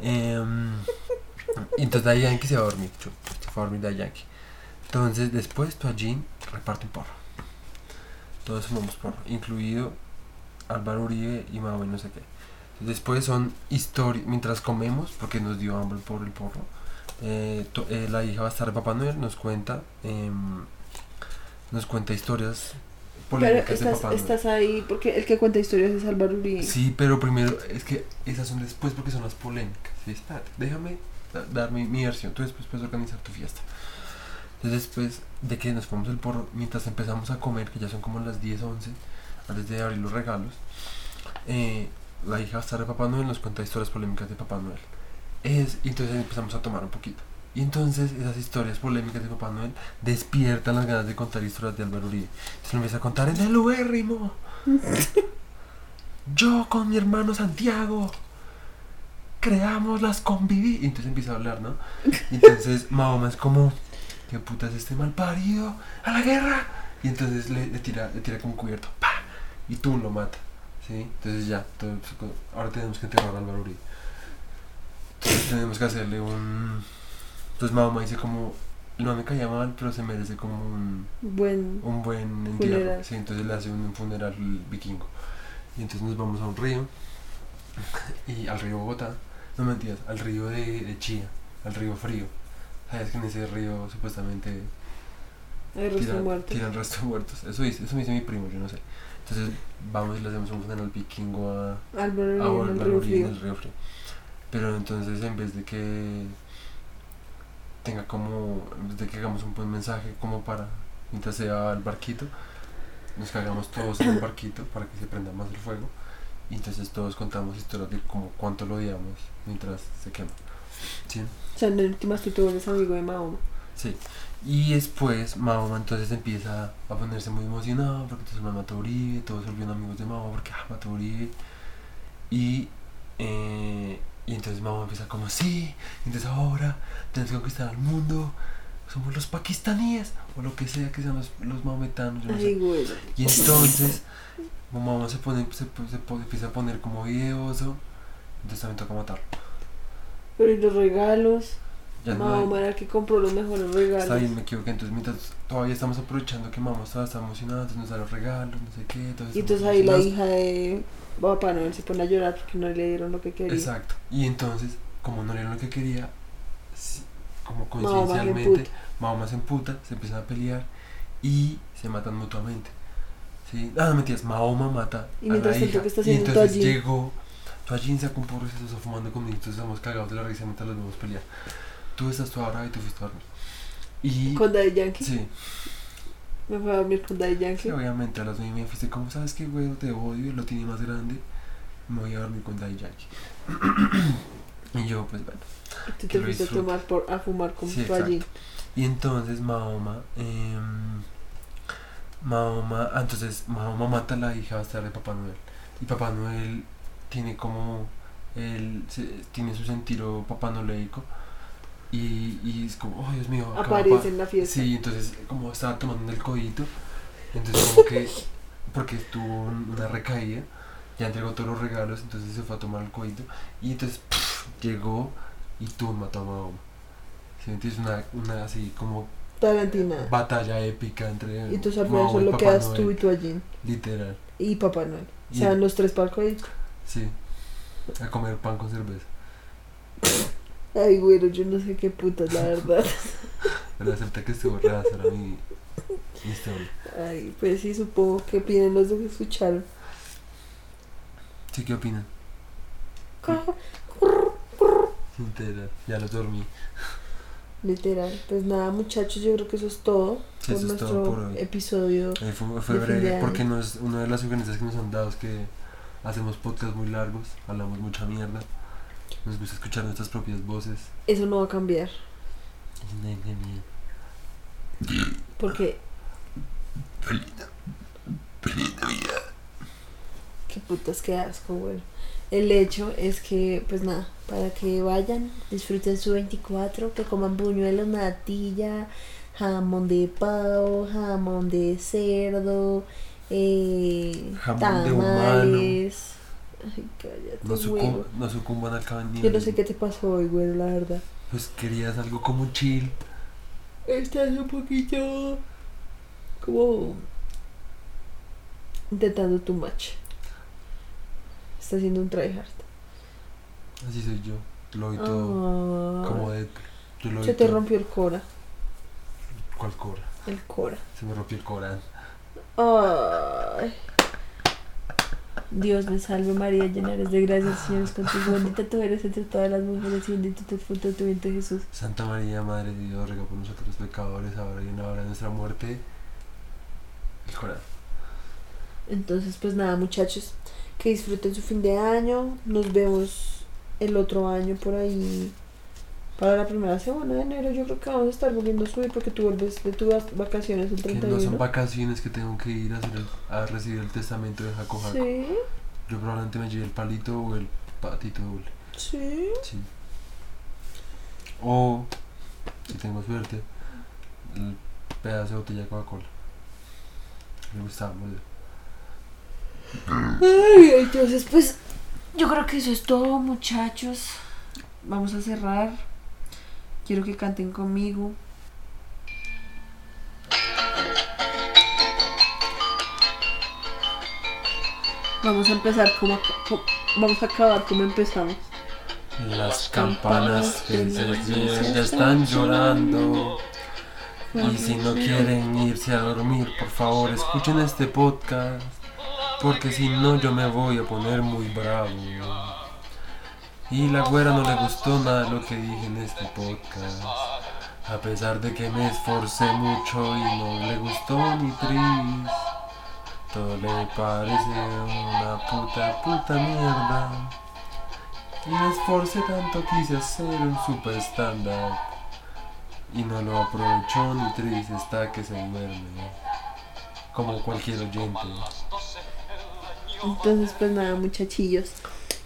Em, entonces Daddy se va a dormir. Se fue a dormir Daddy. Entonces después Toallín reparte un porro. Todos fumamos porro, incluido Álvaro Uribe y Mau y no sé qué. Después son historias, mientras comemos, porque nos dio hambre por el porro. eh, to- eh, la hija va a estar de Papá Noel, nos cuenta, em, nos cuenta historias Pero estás, ahí porque el que cuenta historias es Álvaro Uribe. Sí, pero primero, es que esas son después porque son las polémicas. ¿sí? Espérate, déjame da- dar mi, mi versión. Tú después puedes organizar tu fiesta. Entonces, después de que nos ponemos el porro, mientras empezamos a comer, que ya son como las 10, 11, antes de abrir los regalos, eh, la hija va a estar de Papá Noel nos cuenta historias polémicas de Papá Noel. Es, y entonces empezamos a tomar un poquito. Y entonces esas historias polémicas de Papá Noel despiertan las ganas de contar historias de Álvaro Uribe. Se lo empieza a contar en el ubérrimo. [laughs] Yo con mi hermano Santiago creamos las conviví. Y entonces empieza a hablar, ¿no? Y entonces [laughs] Mahoma es como, ¿qué puta es este mal parido? ¡A la guerra! Y entonces le, le tira, le tira con cubierto, ¡pa! Y tú lo mata, ¿sí? Entonces ya, ahora tenemos que enterrar a Álvaro Uribe. Entonces tenemos que hacerle un... Entonces Mahoma dice como, no me caía mal, pero se merece como un Buen. un buen entierro. Sí, entonces le hace un funeral vikingo. Y entonces nos vamos a un río. [laughs] Y al río Bogotá. No mentiras, al río de, de Chía. Al río frío. Sabes que en ese río supuestamente Hay tiran, muerto. tiran restos muertos. Eso dice, eso me dice mi primo, yo no sé. Entonces vamos y le hacemos un funeral vikingo a, Álvaro a Uribe en el Álvaro río Uribe en frío. el río frío. Pero entonces en vez de que tenga como, en vez de que hagamos un buen mensaje como para, mientras se va al barquito, nos cagamos todos en el barquito para que se prenda más el fuego. Y entonces todos contamos historias de como cuánto lo odiamos mientras se quema. ¿Sí? O sea, en últimas tú te eres amigo de Mahoma. Sí. Y después Mahoma entonces empieza a ponerse muy emocionado porque entonces me mató a Uribe, todos se volvieron amigos de Mahoma porque ah, mató a Uribe. Y, eh, y entonces Mahoma empieza como, sí, entonces ahora tenemos que conquistar al mundo, somos los pakistaníes, o lo que sea que sean los, los maometanos, yo no sé. Ay, güey. Y entonces, mamá se pone, se, se po- empieza a poner como videoso, entonces también toca matarlo. Pero y los regalos. Ya no hay- Mahoma era el que compró los mejores regalos. Está bien, me equivoqué. Entonces, mientras todavía estamos aprovechando que mamá estaba, está emocionada, entonces nos da los regalos, no sé qué. Y entonces ahí la hija de Papá Noel se pone a llorar porque no le dieron lo que quería. Exacto. Y entonces, como no le dieron lo que quería, como emputa. Mahoma se emputa, se empiezan a pelear y se matan mutuamente. ¿Sí? Ah, no mentiras, Mahoma mata Y a la hija. ¿qué está y entonces Toallín? llegó, Toallín sacó un porro y se está fumando conmigo, entonces estamos cagados de la risa mientras los vemos pelear. Tú estás toda brava y tú fuiste a dormir. Y... Con Daddy Yankee. Sí, Me fue a dormir con Daddy Yankee. Sí, obviamente a las 9 y media fuiste como, ¿sabes qué, güey? Te odio, lo tiene más grande. Me voy a dormir con Daddy Yankee. [clears throat] y yo, pues bueno. Y tú te fuiste a, tomar por, a fumar con Sí. Y entonces Mahoma, em, Mahoma, ah, entonces Mahoma mata a la hija hasta de Papá Noel. Y Papá Noel tiene como, él se- tiene su sentido papá noleico. Y, y es como, oh Dios mío, Aparece pa- en la fiesta. Sí, entonces como estaba tomando el codito, entonces como que, porque tuvo un- una recaída, ya entregó todos los regalos, entonces se fue a tomar el codito, y entonces pff, llegó y tú mató a Mahoma. ¿Sí? Entonces una, una así como Tarantina. batalla épica entre Y Mahoma y solo quedas tú y Noel, Toallín. Literal, Y Papá Noel. O sea, los tres palcos. sí, a comer pan con cerveza. [laughs] Ay, güero, yo no sé qué putas, la verdad. [laughs] Pero acepta que estuvo rara, era mi, mi historia. Ay, pues sí, supongo que opinan los dos que escucharon. ¿Sí qué opinan? Literal, ya los dormí. Literal. Pues nada, muchachos, yo creo que eso es todo Sí, por eso es nuestro todo por hoy. episodio. Eh, fue, fue De breve porque no es una de las sugerencias que nos han dado es que hacemos podcasts muy largos, hablamos mucha mierda. Nos gusta escuchar nuestras propias voces. Eso no va a cambiar. Porque. Qué putas que asco, bueno. El hecho es que, pues nada, para que vayan, disfruten su 24, que coman buñuelos, natilla, jamón de pavo, jamón de cerdo, eh, Jamón de tamales. Ay, cállate, No, güero. sucum- no sucumban al. Yo no sé qué te pasó hoy, güero, la verdad. Pues querías algo como chill. Estás un poquito como intentando too much. Está haciendo un tryhard. Así soy yo. Lo vi todo Ah, como de. Yo lo se te todo. rompió el cora. ¿Cuál cobra? El cora. Se me rompió el Corán. Ay. Dios me salve María, llena eres de gracia, el Señor es contigo, bendita tú eres entre todas las mujeres y bendito es el fruto de tu vientre Jesús. Santa María, Madre de Dios, ruega por nosotros pecadores, ahora y en la hora de nuestra muerte. El Corán. Entonces, pues nada, muchachos, que disfruten su fin de año. Nos vemos el otro año por ahí. Para la primera semana de enero, yo creo que vamos a estar volviendo a subir porque tú vuelves de tus vacaciones el Que 31. no son vacaciones que tengo que ir a, hacer a recibir el testamento de Jaco Jaco. Sí, Yo probablemente me lleve el palito o el patito doble. sí. Sí. O, si tengo suerte, el pedazo de botella de Coca-Cola. Me gustaba molde. Ay, entonces, pues, yo creo que eso es todo, muchachos. Vamos a cerrar. Quiero que canten conmigo. Vamos a empezar como, vamos a acabar como empezamos. Las campanas del cielo ya están llorando. Y si no quieren irse a dormir, por favor, escuchen este podcast. Porque si no, yo me voy a poner muy bravo. Y la güera no le gustó nada lo que dije en este podcast. A pesar de que me esforcé mucho y no le gustó mi tris. Todo le parece una puta, puta mierda. Y me esforcé tanto, quise hacer un super stand-up. Y no lo aprovechó ni Tris está que se duerme. Como cualquier oyente. Entonces, pues nada, muchachillos,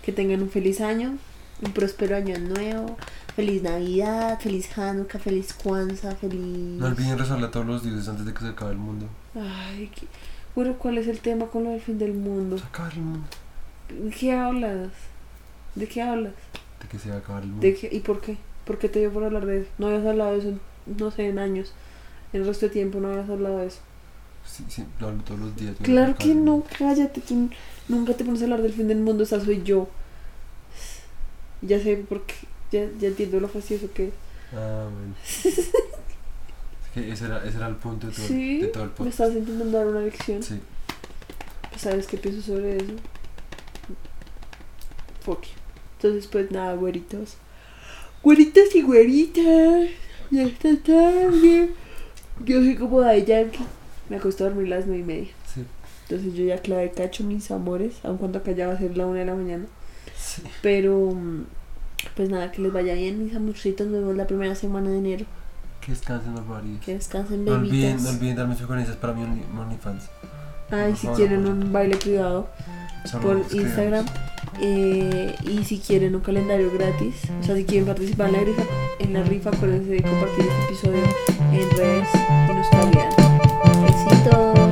que tengan un feliz año, un próspero año nuevo, feliz Navidad, feliz Hanukkah, feliz Kwanzaa, feliz... No olviden rezarle a todos los dioses antes de que se acabe el mundo. Ay, qué... Bueno, ¿cuál es el tema con lo del fin del mundo? Se acaba el mundo. ¿De qué hablas? ¿De qué hablas? De que se va a acabar el mundo. ¿De qué? ¿Y por qué? ¿Por qué te dio por hablar de eso? No habías hablado de eso, en, no sé, en años. En el resto de tiempo no habías hablado de eso. Sí, sí, lo hablo todos los días. Claro que no, cállate, tú nunca te pones a hablar del fin del mundo, esa soy yo. Ya sé por qué, ya, ya entiendo lo fastidioso que es. Ah, bueno. [laughs] es que ese era, ese era el punto de todo, Sí, de todo el me podcast. estabas intentando dar una lección. Sí. ¿Sabes qué pienso sobre eso? Fuck. Entonces, pues nada, güeritos. Güeritos y güeritas. Ya está tarde. Yo soy como de Yankee. Me acuesto a dormir las nueve y media. Sí. Entonces yo ya clavé cacho mis amores, aun cuando acá ya va a ser la una de la mañana. Sí. Pero, pues nada, que les vaya bien, mis amorcitos. Nos vemos la primera semana de enero. Que descansen los varios. Que descansen, No olviden, bebitas. no olviden darme sugerencias para mi Only- OnlyFans. Ay, si quieren un baile privado por. Instagram. eh, y si quieren un calendario gratis, o sea, si quieren participar en la rifa, en la rifa acuérdense de compartir este episodio en redes y nos taguean. Besitos.